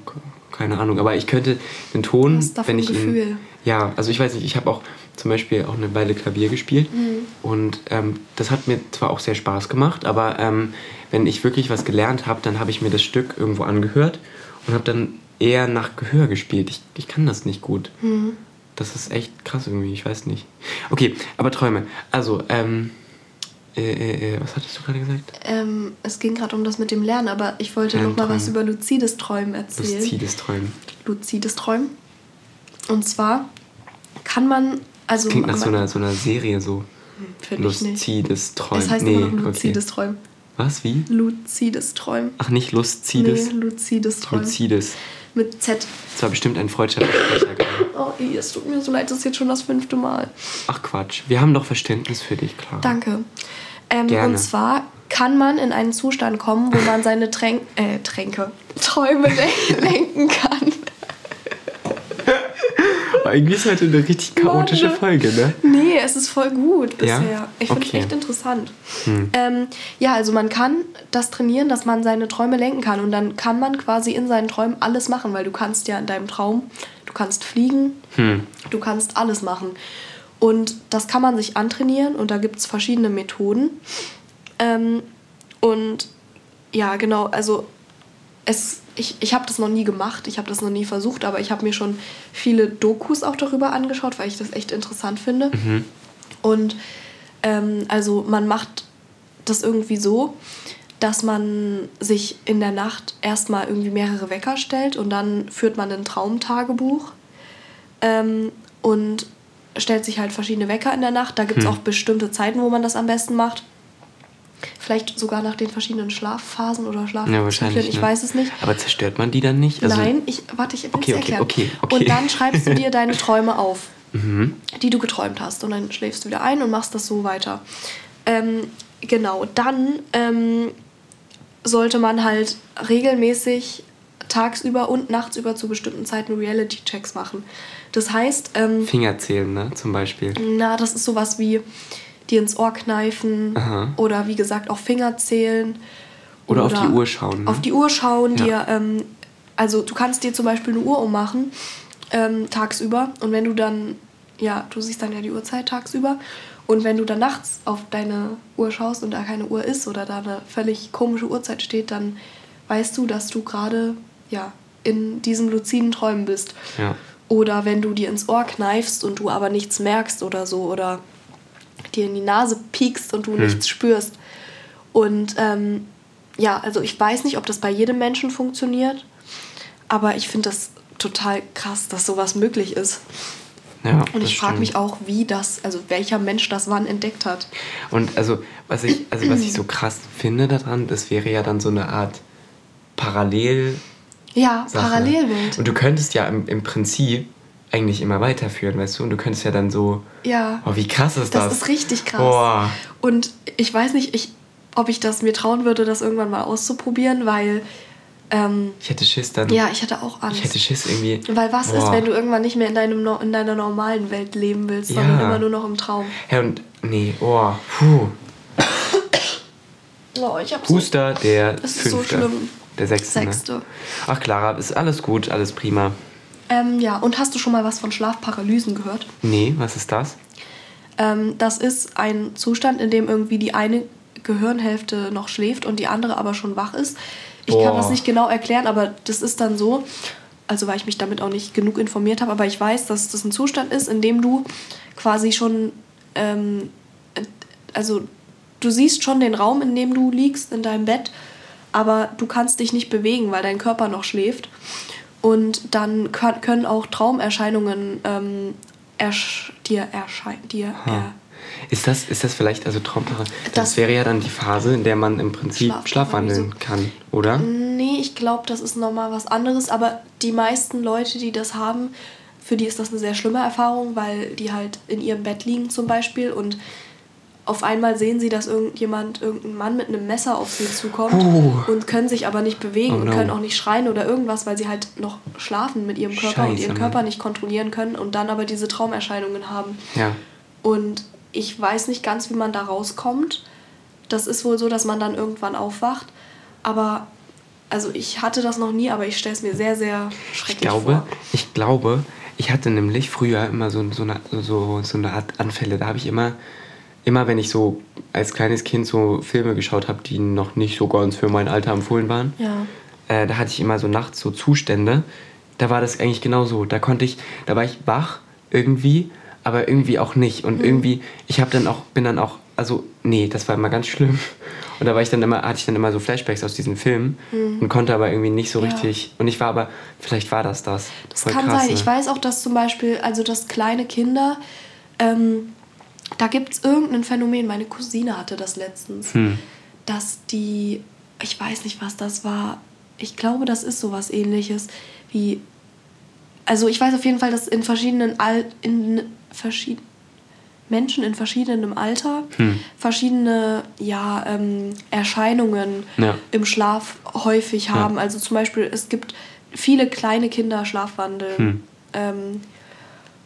keine Ahnung. Aber ich könnte den Ton, davon wenn ich Gefühl. ihn. Ja, also ich weiß nicht, ich habe auch zum Beispiel auch eine Weile Klavier gespielt. Mhm. Und ähm, das hat mir zwar auch sehr Spaß gemacht, aber ähm, wenn ich wirklich was gelernt habe, dann habe ich mir das Stück irgendwo angehört und habe dann eher nach Gehör gespielt. Ich, ich kann das nicht gut. Mhm. Das ist echt krass irgendwie, ich weiß nicht. Okay, aber Träume. Also, ähm, äh, äh, äh, was hattest du gerade gesagt? Ähm, es ging gerade um das mit dem Lernen, aber ich wollte noch mal was über luzides Träumen erzählen. Luzides Träumen. luzides Träumen. Und zwar kann man, also Klingt nach so einer, so einer Serie so. Finde. Luzides Träumen. Es heißt nee, immer noch luzides okay. Träumen. Was, wie? Luzides Träumen. Ach, nicht Luzides? Nee, luzides Träumen. Luzides. Mit Z. Das war bestimmt ein freudscher Versprecher. gerade. Oh, ey, es tut mir so leid, das ist jetzt schon das fünfte Mal. Ach Quatsch. Wir haben doch Verständnis für dich, klar. Danke. Ähm, Gerne. und zwar kann man in einen Zustand kommen, wo man seine Tränk äh, Tränke, Träume <laughs> len- lenken kann. Aber <laughs> irgendwie ist heute eine richtig chaotische Mann. Folge, ne? Nee, es ist voll gut Ja? bisher. Ich finde es Okay. echt interessant. Hm. Ähm, ja, also man kann das trainieren, dass man seine Träume lenken kann. Und dann kann man quasi in seinen Träumen alles machen, weil du kannst ja in deinem Traum, du kannst fliegen, Hm. du kannst alles machen. Und das kann man sich antrainieren und da gibt es verschiedene Methoden. Ähm, und ja, genau, also es, ich, ich habe das noch nie gemacht, ich habe das noch nie versucht, aber ich habe mir schon viele Dokus auch darüber angeschaut, weil ich das echt interessant finde. Mhm. Und ähm, also man macht das irgendwie so, dass man sich in der Nacht erstmal irgendwie mehrere Wecker stellt und dann führt man ein Traumtagebuch ähm, und stellt sich halt verschiedene Wecker in der Nacht. Da gibt es Hm. auch bestimmte Zeiten, wo man das am besten macht. Vielleicht sogar nach den verschiedenen Schlafphasen oder Ja, Schlafzyklen, wahrscheinlich. ich ne? weiß es nicht. Aber zerstört man die dann nicht? Also, Nein, ich warte, ich will Okay, es okay, erklären. okay, okay. Und dann schreibst du dir <laughs> deine Träume auf, Mhm. die du geträumt hast. Und dann schläfst du wieder ein und machst das so weiter. Ähm, genau, dann ähm, sollte man halt regelmäßig tagsüber und nachtsüber zu bestimmten Zeiten Reality-Checks machen. Das heißt, ähm, Finger zählen, ne? Zum Beispiel. na, das ist sowas wie dir ins Ohr kneifen Aha. oder wie gesagt auch Finger zählen. Oder auf die Uhr schauen, ne? Auf die Uhr schauen, Ja. dir, ähm, also du kannst dir zum Beispiel eine Uhr ummachen ähm, tagsüber und wenn du dann, ja, du siehst dann ja die Uhrzeit tagsüber und wenn du dann nachts auf deine Uhr schaust und da keine Uhr ist oder da eine völlig komische Uhrzeit steht, dann weißt du, dass du gerade, ja, in diesen luziden Träumen bist. Ja. Oder wenn du dir ins Ohr kneifst und du aber nichts merkst oder so. Oder dir in die Nase piekst und du nichts spürst. Und ähm, ja, also ich weiß nicht, ob das bei jedem Menschen funktioniert. Aber ich finde das total krass, dass sowas möglich ist. Ja, Und ich frage mich auch, wie das, also welcher Mensch das wann entdeckt hat. Und also, was ich, also was ich so <clears throat> krass finde daran, das wäre ja dann so eine Art Parallel. Ja, Sache. Parallelwelt. Und du könntest ja im, im Prinzip eigentlich immer weiterführen, weißt du? Und du könntest ja dann so. Ja. Oh, wie krass ist das? Das ist richtig krass. Boah. Und ich weiß nicht, ich, ob ich das mir trauen würde, das irgendwann mal auszuprobieren, weil ähm, Ich hätte Schiss dann. ja, ich hatte auch Angst. Ich hätte Schiss irgendwie. Weil was ist, Boah. wenn du irgendwann nicht mehr in, deinem, in deiner normalen Welt leben willst, Ja. sondern immer nur noch im Traum? Ja, und. Nee, oh, puh. <coughs> Oh, ich hab so Huster, der Das ist so fünfte. schlimm. Der sechste. Sechste. Ne? Ach, Clara, ist alles gut, alles prima. Ähm, ja, und hast du schon mal was von Schlafparalysen gehört? Nee, was ist das? Ähm, das ist ein Zustand, in dem irgendwie die eine Gehirnhälfte noch schläft und die andere aber schon wach ist. Ich kann Boah. das nicht genau erklären, aber das ist dann so, also weil ich mich damit auch nicht genug informiert habe, aber ich weiß, dass das ein Zustand ist, in dem du quasi schon, ähm, äh, also du siehst schon den Raum, in dem du liegst, in deinem Bett, aber du kannst dich nicht bewegen, weil dein Körper noch schläft. Und dann kann, können auch Traumerscheinungen ähm, ersch dir erscheinen. Dir er Ist das, ist das vielleicht, also Traumpara, das, Das- wäre ja dann die Phase, in der man im Prinzip schlafwandeln kann, oder? Nee, ich glaube, das ist nochmal was anderes. Aber die meisten Leute, die das haben, für die ist das eine sehr schlimme Erfahrung, weil die halt in ihrem Bett liegen zum Beispiel und auf einmal sehen sie, dass irgendjemand, irgendein Mann mit einem Messer auf sie zukommt Puh. und können sich aber nicht bewegen Oh und no. können auch nicht schreien oder irgendwas, weil sie halt noch schlafen mit ihrem Körper und Scheiße, ihren Mann. Körper nicht kontrollieren können und dann aber diese Traumerscheinungen haben. Ja. Und ich weiß nicht ganz, wie man da rauskommt. Das ist wohl so, dass man dann irgendwann aufwacht. Aber, also ich hatte das noch nie, aber ich stelle es mir sehr, sehr Ich schrecklich glaube, vor. ich glaube, ich hatte nämlich früher immer so, so, eine, so, so eine Art Anfälle. Da habe ich immer, immer wenn ich so als kleines Kind so Filme geschaut habe, die noch nicht so ganz für mein Alter empfohlen waren, Ja. äh, da hatte ich immer so nachts so Zustände. Da war das eigentlich genau so. Da konnte ich, da war ich wach irgendwie, aber irgendwie auch nicht. Und irgendwie, ich habe dann auch, bin dann auch, also nee, das war immer ganz schlimm. <laughs> Und da war ich dann immer, hatte ich dann immer so Flashbacks aus diesen Filmen und konnte aber irgendwie nicht so Ja. richtig. Und ich war aber, vielleicht war das das. Das Voll kann krass, sein. ne? Ich weiß auch, dass zum Beispiel, also dass kleine Kinder, ähm, da gibt es irgendein Phänomen, meine Cousine hatte das letztens, Hm. dass die, ich weiß nicht, was das war, ich glaube, das ist sowas ähnliches wie, also ich weiß auf jeden Fall, dass in verschiedenen, Al in verschied Menschen in verschiedenem Alter Hm. verschiedene ja, ähm, Erscheinungen Ja. im Schlaf häufig Ja. haben. Also zum Beispiel, es gibt viele kleine Kinder schlafwandeln. Hm. Ähm,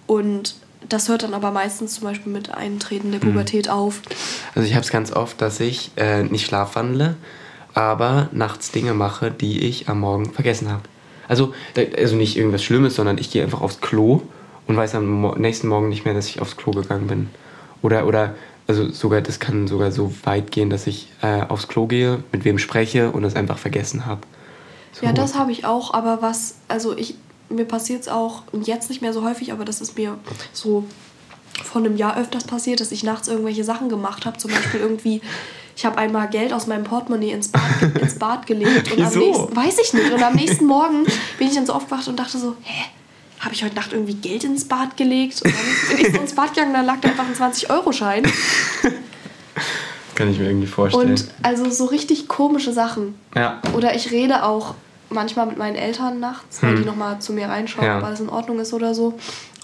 und das hört dann aber meistens zum Beispiel mit Eintreten der Hm. Pubertät auf. Also ich habe es ganz oft, dass ich äh, nicht schlafwandle, aber nachts Dinge mache, die ich am Morgen vergessen habe. Also, also nicht irgendwas Schlimmes, sondern ich gehe einfach aufs Klo und weiß am nächsten Morgen nicht mehr, dass ich aufs Klo gegangen bin. Oder, oder also sogar, das kann sogar so weit gehen, dass ich äh, aufs Klo gehe, mit wem spreche und es einfach vergessen habe. So. Ja, das habe ich auch, aber was, also ich, mir passiert es auch jetzt nicht mehr so häufig, aber das ist mir so von einem Jahr öfters passiert, dass ich nachts irgendwelche Sachen gemacht habe. Zum Beispiel irgendwie, ich habe einmal Geld aus meinem Portemonnaie ins Bad, ins Bad gelegt. Und Wieso? am nächsten, weiß ich nicht. Und am nächsten Morgen bin ich dann so aufgewacht und dachte so, hä? Habe ich heute Nacht irgendwie Geld ins Bad gelegt? Und dann bin ich so ins Bad gegangen, dann lag da einfach ein 20-Euro-Schein. Kann ich mir irgendwie vorstellen. Und also so richtig komische Sachen. Ja. Oder ich rede auch manchmal mit meinen Eltern nachts, weil hm. die nochmal zu mir reinschauen, ja. ob alles in Ordnung ist oder so.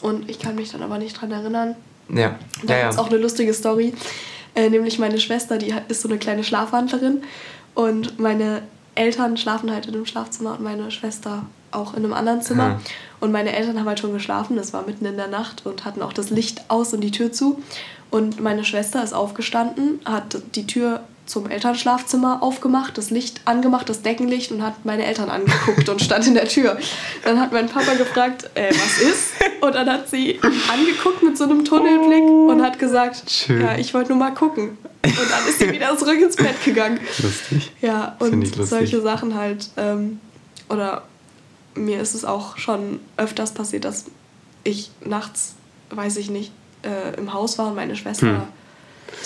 Und ich kann mich dann aber nicht dran erinnern. Ja. Da ja, gibt es ja. auch eine lustige Story. Äh, nämlich meine Schwester, die ist so eine kleine Schlafwandlerin. Und meine Eltern schlafen halt in einem Schlafzimmer und meine Schwester auch in einem anderen Zimmer. Ja. Und meine Eltern haben halt schon geschlafen, das war mitten in der Nacht und hatten auch das Licht aus und die Tür zu. Und meine Schwester ist aufgestanden, hat die Tür zum Elternschlafzimmer aufgemacht, das Licht angemacht, das Deckenlicht und hat meine Eltern angeguckt und stand in der Tür. Dann hat mein Papa gefragt, äh, was ist? Und dann hat sie angeguckt mit so einem Tunnelblick und hat gesagt, Schön. ja, ich wollte nur mal gucken. Und dann ist sie <laughs> wieder zurück ins Bett gegangen. Lustig. Ja, und lustig. solche Sachen halt. Ähm, oder mir ist es auch schon öfters passiert, dass ich nachts, weiß ich nicht, äh, im Haus war und meine Schwester hm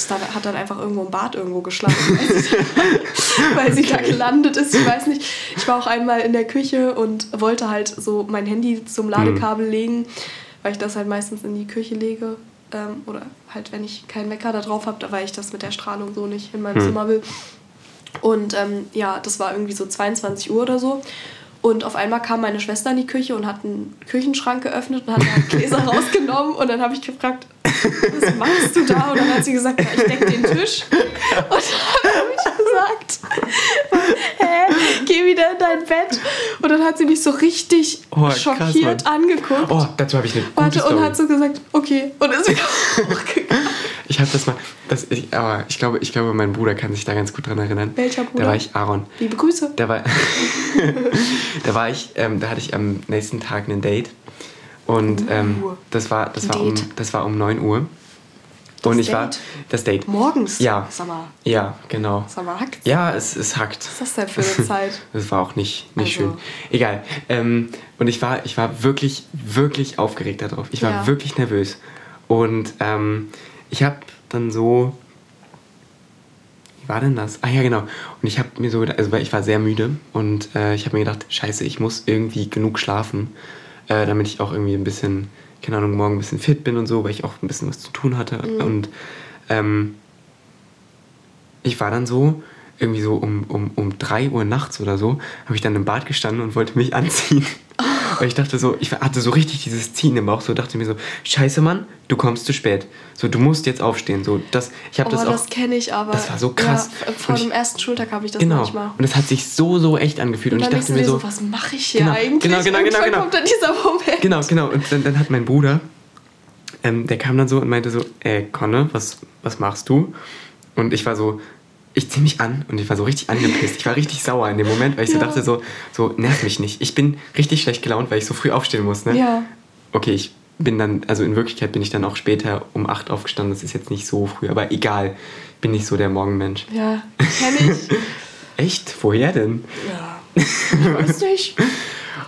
dann, hat dann einfach irgendwo im Bad irgendwo geschlafen, <laughs> weil sie, okay. da gelandet ist. Ich weiß nicht. Ich war auch einmal in der Küche und wollte halt so mein Handy zum Ladekabel mhm. legen, weil ich das halt meistens in die Küche lege. Ähm, oder halt, wenn ich keinen Wecker da drauf habe, weil ich das mit der Strahlung so nicht in meinem mhm. Zimmer will. Und ähm, ja, das war irgendwie so 22 Uhr oder so. Und auf einmal kam meine Schwester in die Küche und hat einen Küchenschrank geöffnet und hat Gläser <laughs> rausgenommen. Und dann habe ich gefragt, was machst du da? Und dann hat sie gesagt, ja, ich decke den Tisch. Und dann habe ich gesagt, hä, geh wieder in dein Bett. Und dann hat sie mich so richtig oh, schockiert krass, angeguckt. Oh, dazu habe ich eine gute Warte, Story. und hat so gesagt, okay. Und ist wieder <laughs> hochgegangen. Ich habe das mal, das, ich, aber ich glaube, ich glaube, mein Bruder kann sich da ganz gut dran erinnern. Welcher Bruder? Da war ich Aaron. Liebe Grüße. Da war, <laughs> da war ich, ähm, da hatte ich am nächsten Tag ein Date. Und uh, ähm, das, war, das, war um, das war um 9 Uhr. Das und ich Date? war das Date. Morgens? Ja. Mal. Ja, genau. Mal, hackt. Ja, es, es hackt. Was ist das denn für eine <laughs> Zeit? das war auch nicht, nicht also. schön. Egal. Ähm, und ich war, ich war wirklich, wirklich aufgeregt darauf. Ich war ja. wirklich nervös. Und ähm, ich habe dann so. Wie war denn das? Ah ja, genau. Und ich habe mir so gedacht, also ich war sehr müde und äh, ich habe mir gedacht, scheiße, ich muss irgendwie genug schlafen, äh, damit ich auch irgendwie ein bisschen, keine Ahnung, morgen ein bisschen fit bin und so, weil ich auch ein bisschen was zu tun hatte. Mhm. Und ähm, ich war dann so, irgendwie so um, um, um 3 Uhr nachts oder so, habe ich dann im Bad gestanden und wollte mich <laughs> anziehen. Weil ich dachte so, ich hatte so richtig dieses Ziehen im Bauch, so dachte mir so, scheiße Mann, du kommst zu spät. So, du musst jetzt aufstehen. So, das, ich habe oh, das auch. das kenne ich aber. Das war so krass. Ja, vor dem ersten Schultag habe ich das genau. manchmal. Und es hat sich so, so echt angefühlt. Und, und ich dachte mir so, so, was mache ich hier genau, eigentlich? Genau, genau, genau. genau. kommt dann dieser Moment. Genau, genau. Und dann, dann hat mein Bruder, ähm, der kam dann so und meinte so, ey, Conne, was, was machst du? Und ich war so, ich ziehe mich an und ich war so richtig angepisst. Ich war richtig sauer in dem Moment, weil ich ja. so dachte, so, so nerv mich nicht. Ich bin richtig schlecht gelaunt, weil ich so früh aufstehen muss. Ne? Ja. Okay, ich bin dann, also in Wirklichkeit bin ich dann auch später um 8 aufgestanden. Das ist jetzt nicht so früh, aber egal. Bin nicht so der Morgenmensch. Ja, kenne ich. <laughs> Echt? Woher denn? Ja, <laughs> ich weiß nicht.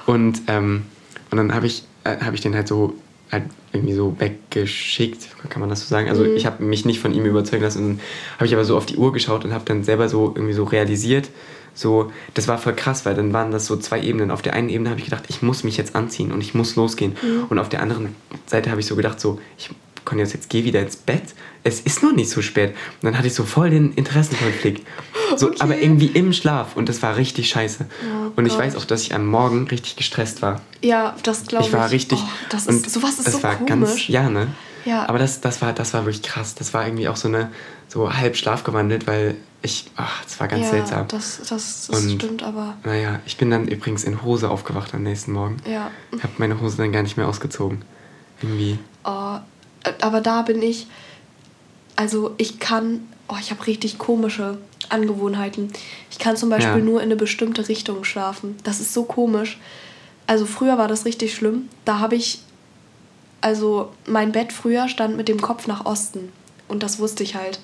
und, ähm, und dann habe ich, äh, hab ich den halt so halt irgendwie so weggeschickt, kann man das so sagen. Also mhm. ich habe mich nicht von ihm überzeugen lassen. Und habe ich aber so auf die Uhr geschaut und habe dann selber so irgendwie so realisiert, so, das war voll krass, weil dann waren das so zwei Ebenen. Auf der einen Ebene habe ich gedacht, ich muss mich jetzt anziehen und ich muss losgehen. Mhm. Und auf der anderen Seite habe ich so gedacht, so, ich Cornelius, jetzt geh wieder ins Bett. Es ist noch nicht so spät. Und dann hatte ich so voll den Interessenkonflikt. So, okay. Aber irgendwie im Schlaf. Und das war richtig scheiße. Oh und ich Gott. weiß auch, dass ich am Morgen richtig gestresst war. Ja, das glaube ich. Ich war richtig. Oh, das ist, und sowas ist das so war komisch. ganz, ja, ne? Ja. Aber das, das, war, das war wirklich krass. Das war irgendwie auch so eine, so halb schlafgewandelt, weil ich, ach, das war ganz ja, seltsam. Das, das, das und, stimmt aber. Naja, ich bin dann übrigens in Hose aufgewacht am nächsten Morgen. Ja. Ich habe meine Hose dann gar nicht mehr ausgezogen. Irgendwie. Oh, aber da bin ich, also ich kann, oh, ich habe richtig komische Angewohnheiten. Ich kann zum Beispiel ja. nur in eine bestimmte Richtung schlafen. Das ist so komisch. Also früher war das richtig schlimm. Da habe ich, also mein Bett früher stand mit dem Kopf nach Osten. Und das wusste ich halt.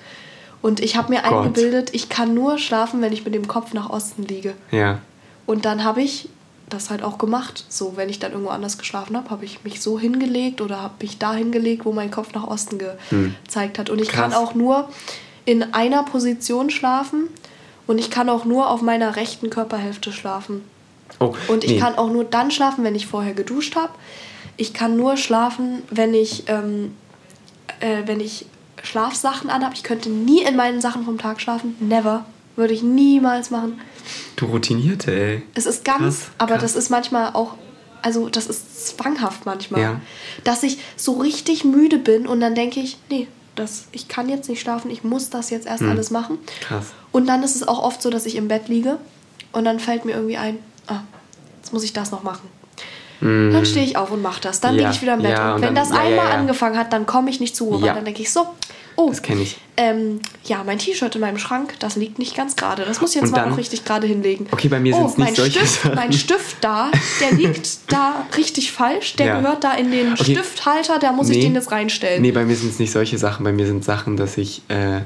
Und ich habe mir Gott. eingebildet, ich kann nur schlafen, wenn ich mit dem Kopf nach Osten liege. Ja. Und dann habe ich das halt auch gemacht. So, wenn ich dann irgendwo anders geschlafen habe, habe ich mich so hingelegt oder habe mich da hingelegt, wo mein Kopf nach Osten Hm. gezeigt hat. Und ich Krass. kann auch nur in einer Position schlafen und ich kann auch nur auf meiner rechten Körperhälfte schlafen. Oh, Und ich nee. kann auch nur dann schlafen, wenn ich vorher geduscht habe. Ich kann nur schlafen, wenn ich, ähm, äh, wenn ich Schlafsachen anhabe. Ich könnte nie in meinen Sachen vom Tag schlafen. Never. Würde ich niemals machen. Du routinierte, ey. Es ist ganz, Krass, aber krass. das ist manchmal auch, also das ist zwanghaft manchmal. Ja. Dass ich so richtig müde bin und dann denke ich, nee, das, ich kann jetzt nicht schlafen, ich muss das jetzt erst Hm. alles machen. Krass. Und dann ist es auch oft so, dass ich im Bett liege und dann fällt mir irgendwie ein, ah, jetzt muss ich das noch machen. Dann stehe ich auf und mache das. Dann Hm. Ja, liege ich wieder im Bett. ja, und und wenn dann- das einmal angefangen hat, dann komme ich nicht zur Ruhe. Dann denke ich so, oh, Das kenne ich. ähm, ja, mein T-Shirt in meinem Schrank, das liegt nicht ganz gerade. Das muss ich jetzt Und mal dann- noch richtig gerade hinlegen. Okay, bei mir oh, sind's nicht mein solche Stift, Sachen. Mein Stift da, der liegt <laughs> da richtig falsch. Der Ja. gehört da in den Okay. Stifthalter, da muss ich Nee. den jetzt reinstellen. Nee, bei mir sind es nicht solche Sachen. Bei mir sind Sachen, dass ich äh,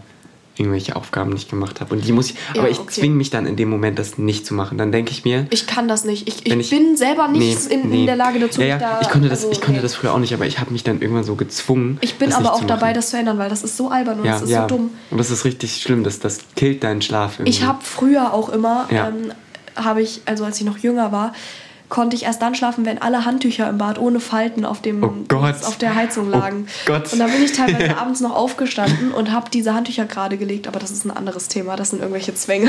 irgendwelche Aufgaben nicht gemacht habe. Und die muss ich. Ja, aber ich okay. zwinge mich dann in dem Moment, das nicht zu machen. Dann denke ich mir. Ich kann das nicht. Ich, wenn ich, bin selber nicht Nee, in, nee. in der Lage dazu. Ja, ja, da, ich konnte, das, also, ich konnte nee. das früher auch nicht, aber ich habe mich dann irgendwann so gezwungen. Ich bin aber auch dabei, das zu ändern, weil das ist so albern und das ist so dumm. Und das ist richtig schlimm. Das, das killt deinen Schlaf irgendwie. Ich habe früher auch immer, ähm, habe ich, also als ich noch jünger war, konnte ich erst dann schlafen, wenn alle Handtücher im Bad ohne Falten auf dem Oh auf der Heizung Oh lagen. Gott. Und dann bin ich teilweise <laughs> abends noch aufgestanden und habe diese Handtücher gerade gelegt, aber das ist ein anderes Thema, das sind irgendwelche Zwänge.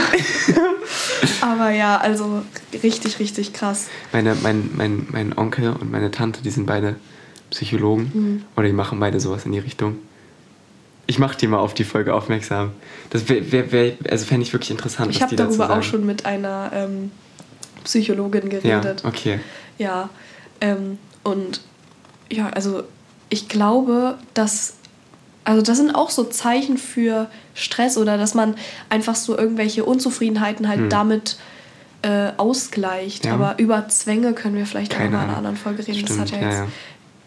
<laughs> aber ja, also richtig, richtig krass. Meine, mein, mein, mein Onkel und meine Tante, die sind beide Psychologen. Mhm. Oder die machen beide sowas in die Richtung. Ich mache dir mal auf die Folge aufmerksam. Das wär, wär, wär, also fände ich wirklich interessant, Ich habe die darüber auch schon mit einer ähm, Psychologin Ja, geredet. okay. Ja, ähm, und ja, also ich glaube, dass, also das sind auch so Zeichen für Stress oder dass man einfach so irgendwelche Unzufriedenheiten halt Hm. damit äh, ausgleicht. Ja. Aber über Zwänge können wir vielleicht auch mal in einer anderen Folge reden. das Stimmt, hat ja ja, jetzt ja.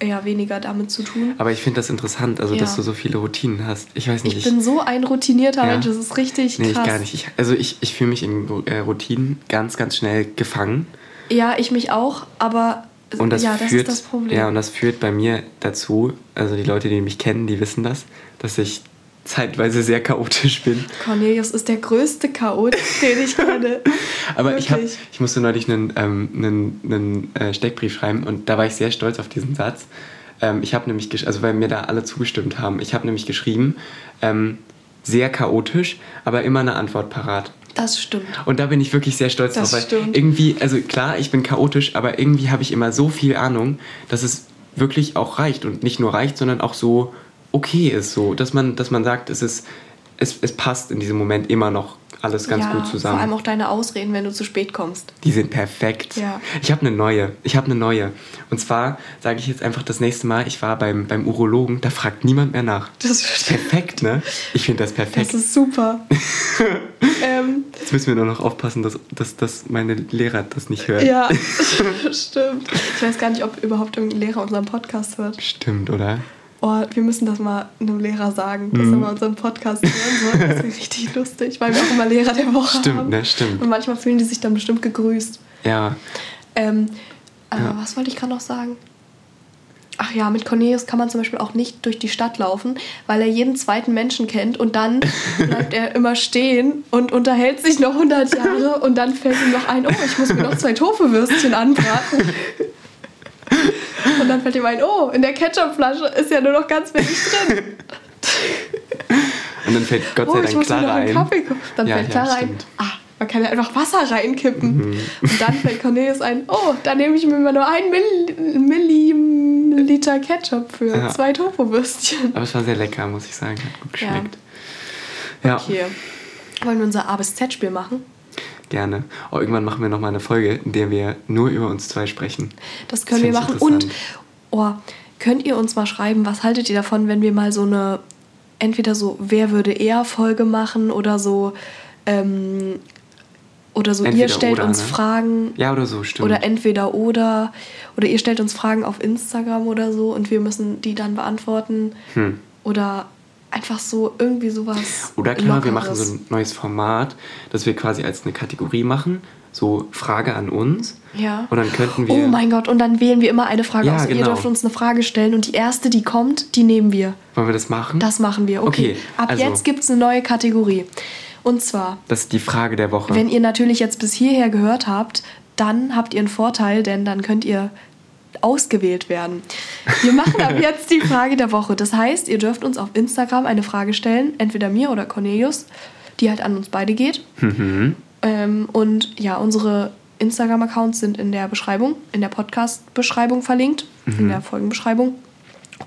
Eher weniger damit zu tun. Aber ich finde das interessant, also dass Ja. du so viele Routinen hast. Ich weiß nicht. Ich bin so ein routinierter Ja. Mensch, das ist richtig nee, krass. ich gar nicht. Ich, also ich, ich fühle mich in äh, Routinen ganz, ganz schnell gefangen. Ja, ich mich auch, aber Und das ja, das führt, ist das Problem. Ja, und das führt bei mir dazu, also die Leute, die mich kennen, die wissen das, dass ich zeitweise sehr chaotisch bin. Cornelius ist der größte Chaot, den ich kenne. <laughs> Aber ich, hab, ich musste neulich einen, ähm, einen, einen äh, Steckbrief schreiben und da war ich sehr stolz auf diesen Satz. Ähm, ich habe nämlich, also weil mir da alle zugestimmt haben, ich habe nämlich geschrieben, ähm, sehr chaotisch, aber immer eine Antwort parat. Das stimmt. Und da bin ich wirklich sehr stolz Das drauf. Weil stimmt. irgendwie, also klar, ich bin chaotisch, aber irgendwie habe ich immer so viel Ahnung, dass es wirklich auch reicht. Und nicht nur reicht, sondern auch so okay ist. So, dass man, dass man sagt, es ist, es, es passt in diesem Moment immer noch alles ganz ja, gut zusammen. Vor allem auch deine Ausreden, wenn du zu spät kommst. Die sind perfekt. Ja. Ich habe eine neue. Ich habe eine neue. Und zwar sage ich jetzt einfach das nächste Mal, ich war beim, beim Urologen, da fragt niemand mehr nach. Das, Perfekt, ne? Ich finde das perfekt. das ist super. <laughs> ähm, Jetzt müssen wir nur noch aufpassen, dass, dass, dass meine Lehrer das nicht hören. ja, <laughs> <laughs> stimmt. Ich weiß gar nicht, ob überhaupt irgendein Lehrer unseren Podcast hört. Stimmt, oder? Oh, wir müssen das mal einem Lehrer sagen, dass Mhm. er mal unseren Podcast hören soll. Das wäre richtig <laughs> lustig, weil wir auch immer Lehrer der Woche Stimmt, haben. ne? Stimmt. Und manchmal fühlen die sich dann bestimmt gegrüßt. Ja. Ähm, äh, Ja. Was wollte ich gerade noch sagen? Ach ja, mit Cornelius kann man zum Beispiel auch nicht durch die Stadt laufen, weil er jeden zweiten Menschen kennt und dann <laughs> bleibt er immer stehen und unterhält sich noch 100 Jahre und dann fällt ihm noch ein, oh, ich muss mir noch zwei Tofu-Würstchen anbraten. <laughs> Und dann fällt ihm ein, oh, in der Ketchupflasche ist ja nur noch ganz wenig drin. <laughs> Und dann fällt Gott Oh, sei ich Dank Clara ein. Kaffee. Dann Ja, fällt ja, Clara ein, stimmt. ah, man kann ja einfach Wasser reinkippen. Mhm. Und dann fällt Cornelius ein, oh, da nehme ich mir mal nur ein Mill Milliliter Ketchup für Ja. zwei Tofu-Würstchen. Aber es war sehr lecker, muss ich sagen. Hat gut Ja. geschmeckt. Ja, Okay. Wollen wir unser A bis Z-Spiel machen? Gerne. Oh, irgendwann machen wir nochmal eine Folge, in der wir nur über uns zwei sprechen. Das können Das wir machen. Und oh, könnt ihr uns mal schreiben, was haltet ihr davon, wenn wir mal so eine, entweder so Wer würde eher Folge machen oder so, ähm, oder so, ihr Entweder stellt oder, uns ne? Fragen. Ja, oder so, stimmt. Oder entweder oder. Oder ihr stellt uns Fragen auf Instagram oder so und wir müssen die dann beantworten. Hm. Oder einfach so irgendwie sowas. Oder klar, wir machen Lockeres. so ein neues Format, das wir quasi als eine Kategorie machen. So Frage an uns. Ja. Und dann könnten wir. Oh mein Gott, und dann wählen wir immer eine Frage Ja, aus. Ihr genau. dürft uns eine Frage stellen und die erste, die kommt, die nehmen wir. Wollen wir das machen? Das machen wir. Okay. Okay, Ab also- jetzt gibt es eine neue Kategorie. Und zwar, Das ist die Frage der Woche. wenn ihr natürlich jetzt bis hierher gehört habt, dann habt ihr einen Vorteil, denn dann könnt ihr ausgewählt werden. Wir machen ab <laughs> jetzt die Frage der Woche. Das heißt, ihr dürft uns auf Instagram eine Frage stellen, entweder mir oder Cornelius, die halt an uns beide geht. mhm. Ähm, und ja, unsere Instagram-Accounts sind in der Beschreibung, in der Podcast-Beschreibung verlinkt, Mhm. in der Folgenbeschreibung.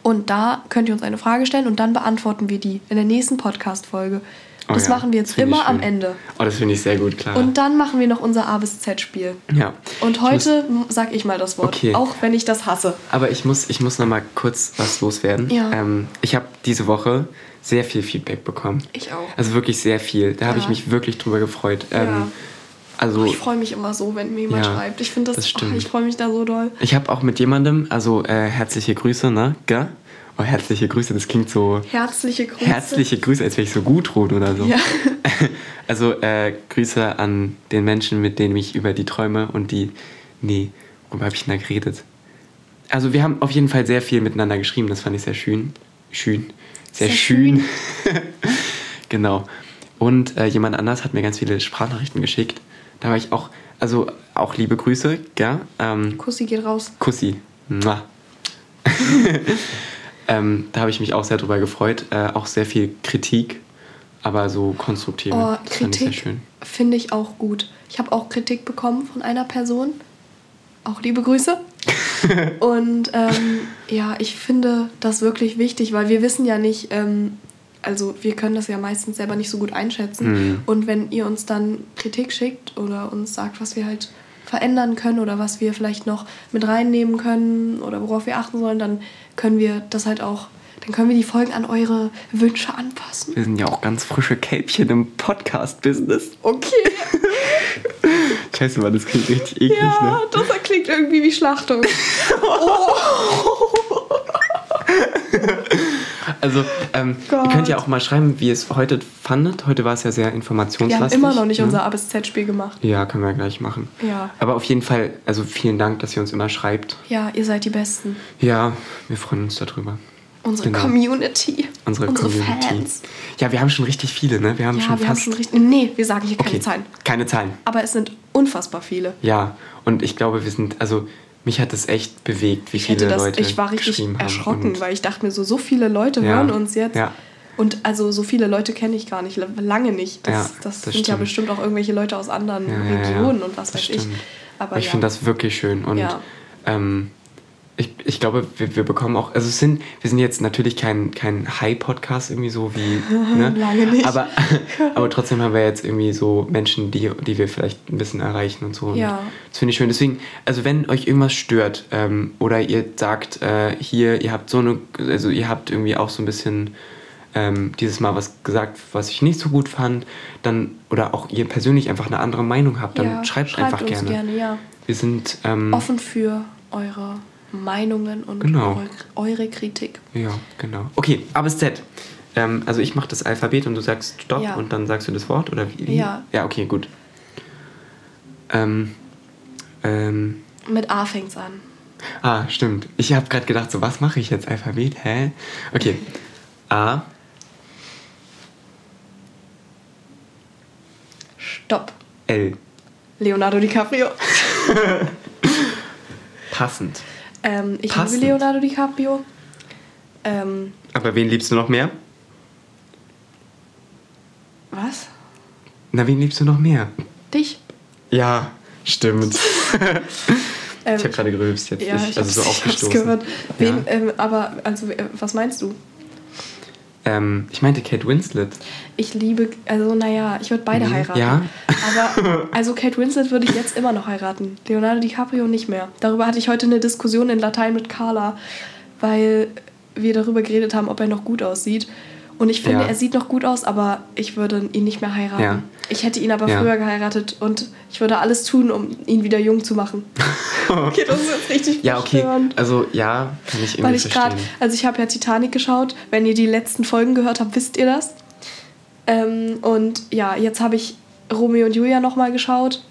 Und da könnt ihr uns eine Frage stellen und dann beantworten wir die in der nächsten Podcast-Folge. Oh Das ja, machen wir jetzt immer am. Ende. Oh, das finde ich sehr gut, klar. Und dann machen wir noch unser A bis Z-Spiel. ja. Und heute sag ich mal das Wort, Okay. auch wenn ich das hasse. Aber ich muss, ich muss noch mal kurz was loswerden. Ja. Ähm, ich habe diese Woche sehr viel Feedback bekommen. Ich auch. Also wirklich sehr viel. Da habe Ja. ich mich wirklich drüber gefreut. Ja. Ähm, also Oh, ich freue mich immer so, wenn mir jemand Ja, schreibt. Ich finde das, das oh, stimmt. ich freue mich da so doll. ich habe auch mit jemandem, also äh, herzliche Grüße, ne? Gell? Oh, herzliche Grüße, das klingt so Herzliche Grüße. herzliche Grüße, als wäre ich so Gudrun oder so. Ja. <laughs> Also äh, Grüße an den Menschen, mit denen ich über die Träume und die. Nee, worüber habe ich denn da geredet? Also wir haben auf jeden Fall sehr viel miteinander geschrieben, das fand ich sehr schön. Schön. Sehr, Sehr schön. <laughs> genau. Und äh, jemand anders hat mir ganz viele Sprachnachrichten geschickt. Da war ich auch, also auch liebe Grüße, gell? Ähm, Kussi geht raus. Kussi. Mua. <laughs> ähm, da habe ich mich auch sehr drüber gefreut. Äh, auch sehr viel Kritik, aber so konstruktive. Oh, das Kritik finde ich auch gut. Ich habe auch Kritik bekommen von einer Person. Auch liebe Grüße. <laughs> Und ähm, ja, ich finde das wirklich wichtig, weil wir wissen ja nicht, ähm, also wir können das ja meistens selber nicht so gut einschätzen. Mhm. Und wenn ihr uns dann Kritik schickt oder uns sagt, was wir halt verändern können oder was wir vielleicht noch mit reinnehmen können oder worauf wir achten sollen, dann können wir das halt auch, dann können wir die Folgen an eure Wünsche anpassen. Wir sind ja auch ganz frische Kälbchen im Podcast-Business. Okay. <laughs> Scheiße, Mann, das klingt richtig eklig, Ja, ne? das klingt irgendwie wie Schlachtung. <laughs> <laughs> Also, ähm, ihr könnt ja auch mal schreiben, wie ihr es heute fandet. Heute war es ja sehr Wir haben informationslastig. immer noch nicht ne? unser A bis Z-Spiel gemacht. Ja, können wir gleich machen. Ja. Aber auf jeden Fall, also vielen Dank, dass ihr uns immer schreibt. Ja, ihr seid die Besten. Ja, wir freuen uns darüber. Unsere Genau. Community. Unsere, Community. Fans. Ja, wir haben schon richtig viele, ne? Wir haben Ja, schon wir haben fast. schon richtig. Nee, wir sagen hier keine okay, Zahlen. keine Zahlen. Aber es sind unfassbar viele. Ja, und ich glaube, wir sind, also mich hat es echt bewegt, wie Ich viele das, Leute ich war richtig erschrocken, weil ich dachte mir so, so viele Leute Ja, hören uns jetzt. ja. Und also so viele Leute kenne ich gar nicht, lange nicht. Das, Ja, das, das sind ja stimmt. bestimmt auch irgendwelche Leute aus anderen Ja, ja, ja. Regionen und was Das weiß ich. stimmt. Aber Aber ich ja. finde das wirklich schön und Ja. ähm, ich, ich glaube, wir, wir bekommen auch, also es sind, wir sind jetzt natürlich kein, kein High-Podcast irgendwie so wie, <laughs> ne? Lange nicht. Aber, <laughs> aber trotzdem haben wir jetzt irgendwie so Menschen, die, die wir vielleicht ein bisschen erreichen und so. Und Ja. Das finde ich schön. Deswegen, also wenn euch irgendwas stört ähm, oder ihr sagt, äh, hier, ihr habt so eine, also ihr habt irgendwie auch so ein bisschen ähm, dieses Mal was gesagt, was ich nicht so gut fand, dann, oder auch ihr persönlich einfach eine andere Meinung habt, dann ja, schreibt, schreibt einfach uns gerne. gerne ja. Wir sind, ähm, offen für eure Meinungen und Genau. eure, Kritik. Ja, genau. Okay, A bis Z. Ähm, also ich mache das Alphabet und du sagst Stopp Ja. und dann sagst du das Wort oder wie? wie? Ja. Ja, okay, gut. Ähm, ähm, Mit A fängt's an. ah, stimmt. Ich habe gerade gedacht, so was mache ich jetzt? Alphabet? Hä? Okay. A, Stopp. L. Leonardo DiCaprio. <laughs> Passend. Ähm, ich Passend. liebe Leonardo DiCaprio. Ähm, Aber wen liebst du noch mehr? was? Na, wen liebst du noch mehr? Dich? Ja, stimmt. <laughs> Ähm, ich habe gerade gerülpst jetzt. ja, ich, ich, also so aufgestoßen. gehört. Wen, Ja. ähm, aber, also, äh, was meinst du? Ähm, ich meinte Kate Winslet. Ich liebe, also naja, ich würde beide Mhm, heiraten. ja. Aber, <laughs> also Kate Winslet würde ich jetzt immer noch heiraten. Leonardo DiCaprio nicht mehr. Darüber hatte ich heute eine Diskussion in Latein mit Carla, weil wir darüber geredet haben, ob er noch gut aussieht. Und ich finde, Ja. er sieht noch gut aus, aber ich würde ihn nicht mehr heiraten. Ja. Ich hätte ihn aber Ja. früher geheiratet und ich würde alles tun, um ihn wieder jung zu machen. <laughs> okay, das ist jetzt richtig Ja, okay. verstörend. Also ja, kann ich irgendwie Weil ich gerade, also ich habe ja Titanic geschaut. Wenn ihr die letzten Folgen gehört habt, wisst ihr das. Ähm, und ja, jetzt habe ich Romeo und Julia nochmal geschaut.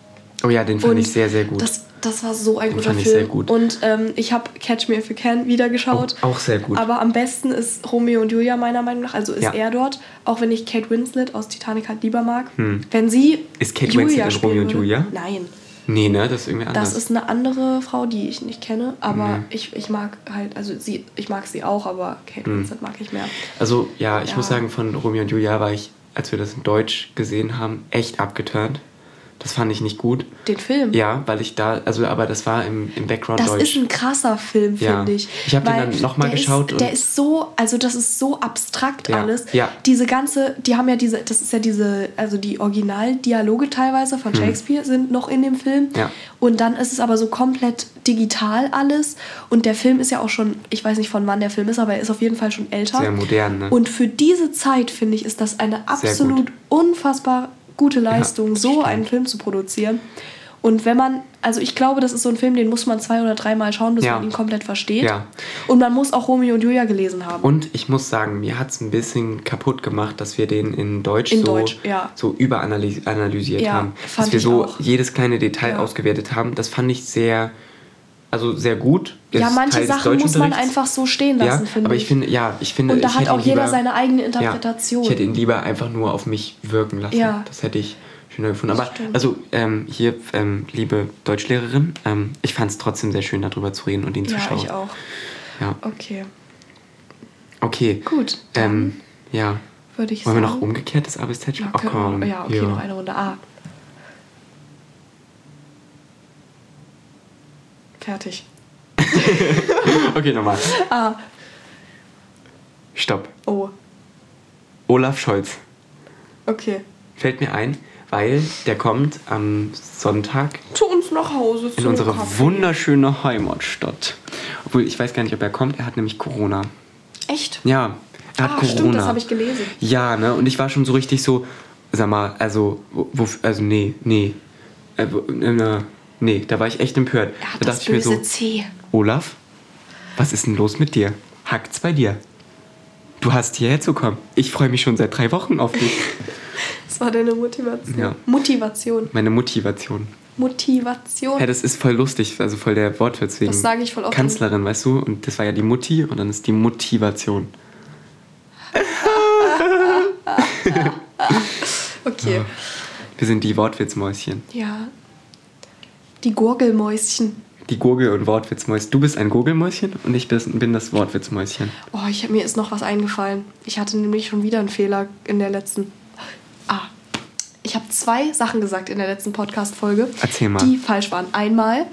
Oh ja, den fand und ich sehr, sehr gut. Das, das war so ein Den guter fand ich Film. sehr gut. Und ähm, ich habe Catch Me If You Can wieder geschaut. auch, auch sehr gut. Aber am besten ist Romeo und Julia meiner Meinung nach. Also ist Ja. er dort, auch wenn ich Kate Winslet aus Titanic halt lieber mag. Hm. Wenn sie Ist Kate Julia Winslet in Romeo und Julia? Nein, nee, ne? Das ist irgendwie anders. das ist eine andere Frau, die ich nicht kenne. Aber Nee. ich, ich mag halt, also sie, ich mag sie auch, aber Kate Hm. Winslet mag ich mehr. also ja, ich Ja. muss sagen, von Romeo und Julia war ich, als wir das in Deutsch gesehen haben, echt abgeturnt. Das fand ich nicht gut. Den Film. Ja, weil ich da, also aber das war im, im Background Das Deutsch. ist ein krasser Film, Ja. finde ich. Ich hab den dann noch mal der geschaut Ist, der ist so, also das ist so abstrakt Ja. alles. Ja. Diese ganze, die haben ja diese, das ist ja diese, also die Originaldialoge teilweise von Shakespeare sind noch in dem Film. Hm. Ja. Und dann ist es aber so komplett digital alles. Und der Film ist ja auch schon, ich weiß nicht von wann der Film ist, aber er ist auf jeden Fall schon älter. Sehr modern, ne? Und für diese Zeit, finde ich, ist das eine absolut unfassbar gute Leistung, das so einen Film zu produzieren. Und wenn man, also ich glaube, das ist so ein Film, den muss man zwei oder dreimal schauen, bis Ja. man ihn komplett versteht. Ja. Und man muss auch Romeo und Julia gelesen haben. Und ich muss sagen, mir hat es ein bisschen kaputt gemacht, dass wir den in Deutsch In so, Deutsch, ja. so überanalysiert Ja, haben. dass wir so auch. jedes kleine Detail Ja. ausgewertet haben. Das fand ich sehr, also sehr gut. Das ja, manche Sachen muss man einfach so stehen Ja, lassen, finde aber ich. finde, ja, ich finde, Und da hat auch jeder lieber, seine eigene Ja, Interpretation. ich hätte ihn lieber einfach nur auf mich wirken lassen. Ja. Das hätte ich schöner gefunden. Aber stimmt. also ähm, hier, ähm, liebe Deutschlehrerin, ähm, ich fand es trotzdem sehr schön, darüber zu reden und ihn zu ja, schauen. ich auch. Ja. Okay, Okay. gut. Ähm, ja. würde ich Wollen wir sagen. noch umgekehrt das Arbeitszeit Ja, Oh, komm. wir, ja, okay, Ja. noch eine Runde. Ah. Fertig. <laughs> Okay, nochmal. Ah, Stopp. oh, Olaf Scholz. okay. Fällt mir ein, weil der kommt am Sonntag Zu uns nach Hause. in unsere Kaffee. wunderschöne Heimatstadt. Obwohl, ich weiß gar nicht, ob er kommt. Er hat nämlich Corona. Echt? Ja, er hat Ah, Corona. stimmt, das habe ich gelesen. Ja, ne? Und ich war schon so richtig so, sag mal, also, wo, also nee, nee. Äh, äh, nee, da war ich echt empört. Er hat da das dachte ich mir böse so, C. Olaf, was ist denn los mit dir? Hackt's bei dir? Du hast hierher zu kommen. Ich freue mich schon seit drei Wochen auf dich. <laughs> Das war deine Motivation. Ja. Motivation. Meine Motivation. Motivation. Ja, das ist voll lustig, also voll der Wortwitz wegen Das sage ich voll oft. Kanzlerin, weißt du? Und das war ja die Mutti und dann ist die Motivation. <laughs> <laughs> Okay. Wir sind die Wortwitzmäuschen. Ja. Die Gurgelmäuschen. Die Gurgel- und Wortwitzmäuschen. Du bist ein Gurgelmäuschen und ich bin das Wortwitzmäuschen. Oh, ich, mir ist noch was eingefallen. Ich hatte nämlich schon wieder einen Fehler in der letzten. Ah. Ich habe zwei Sachen gesagt in der letzten Podcast-Folge, Erzähl mal. die falsch waren. Einmal,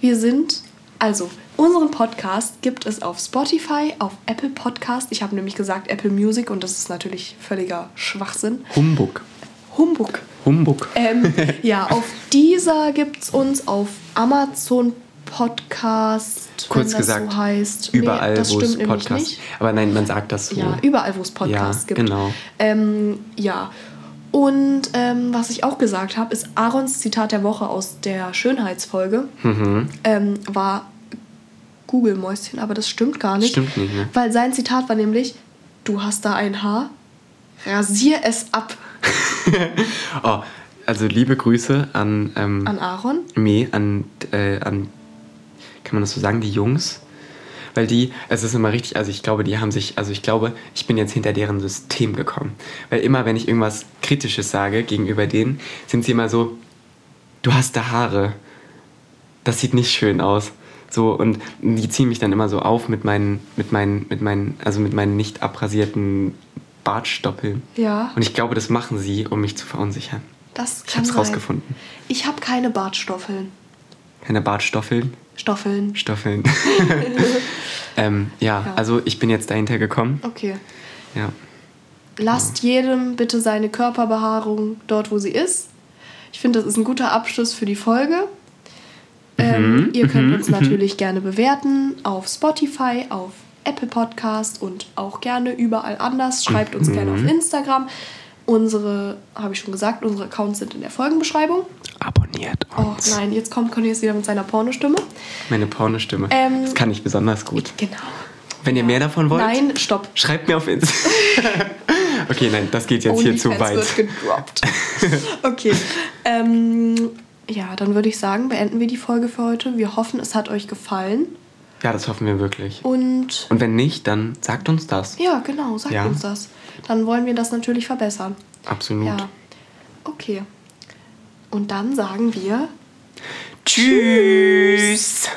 wir sind. Also, unseren Podcast gibt es auf Spotify, auf Apple Podcast. Ich habe nämlich gesagt Apple Music und das ist natürlich völliger Schwachsinn. Humbug. Humbug. Humbug. Ähm, <laughs> ja, auf dieser gibt es uns auf Amazon Podcast, Kurz gesagt, so heißt. überall, nee, wo es Podcasts nicht. Aber nein, man sagt das so. Ja, überall, wo es Podcasts Ja, gibt. genau. Ähm, ja. Und ähm, was ich auch gesagt habe, ist Aarons Zitat der Woche aus der Schönheitsfolge. Mhm. Ähm, war Google-Mäuschen, aber das stimmt gar nicht. Stimmt nicht, ne? Weil sein Zitat war nämlich: Du hast da ein Haar, rasier es ab <laughs> Oh, also liebe Grüße an, ähm, an Aaron. Nee, an, äh, an, kann man das so sagen, die Jungs? Weil die, es ist immer richtig, also ich glaube, die haben sich, also ich glaube, ich bin jetzt hinter deren System gekommen. Weil immer, wenn ich irgendwas Kritisches sage gegenüber denen, sind sie immer so, du hast da Haare. Das sieht nicht schön aus. So, und die ziehen mich dann immer so auf mit meinen, mit meinen, mit meinen, also mit meinen nicht abrasierten Bartstoppeln. Ja. Und ich glaube, das machen sie, um mich zu verunsichern. Das Ich kann hab's sein. rausgefunden. Ich habe keine Bartstoffeln. Keine Bartstoffeln. Stoffeln. Stoffeln. <laughs> <laughs> ähm, ja, Ja. also ich bin jetzt dahinter gekommen. Okay. Ja. Lasst jedem bitte seine Körperbehaarung dort, wo sie ist. Ich finde, das ist ein guter Abschluss für die Folge. Ähm, ihr könnt uns natürlich gerne bewerten auf Spotify, auf Apple Podcast und auch gerne überall anders. Schreibt uns gerne auf Instagram. Unsere, habe ich schon gesagt, unsere Accounts sind in der Folgenbeschreibung. Abonniert Oh uns. nein, jetzt kommt Cornelius wieder mit seiner Pornostimme. Meine Pornostimme. Ähm, das kann ich besonders gut. Genau. Wenn ihr mehr davon wollt, Nein, stopp. schreibt mir auf Insta. <laughs> okay, nein, das geht jetzt hier zu OnlyFans weit. wird gedroppt. okay. Ähm, ja, dann würde ich sagen, beenden wir die Folge für heute. Wir hoffen, es hat euch gefallen. Ja, das hoffen wir wirklich. Und Und wenn nicht, dann sagt uns das. ja, genau, sagt Ja. uns das. Dann wollen wir das natürlich verbessern. Absolut. Ja. Okay. Und dann sagen wir Tschüss.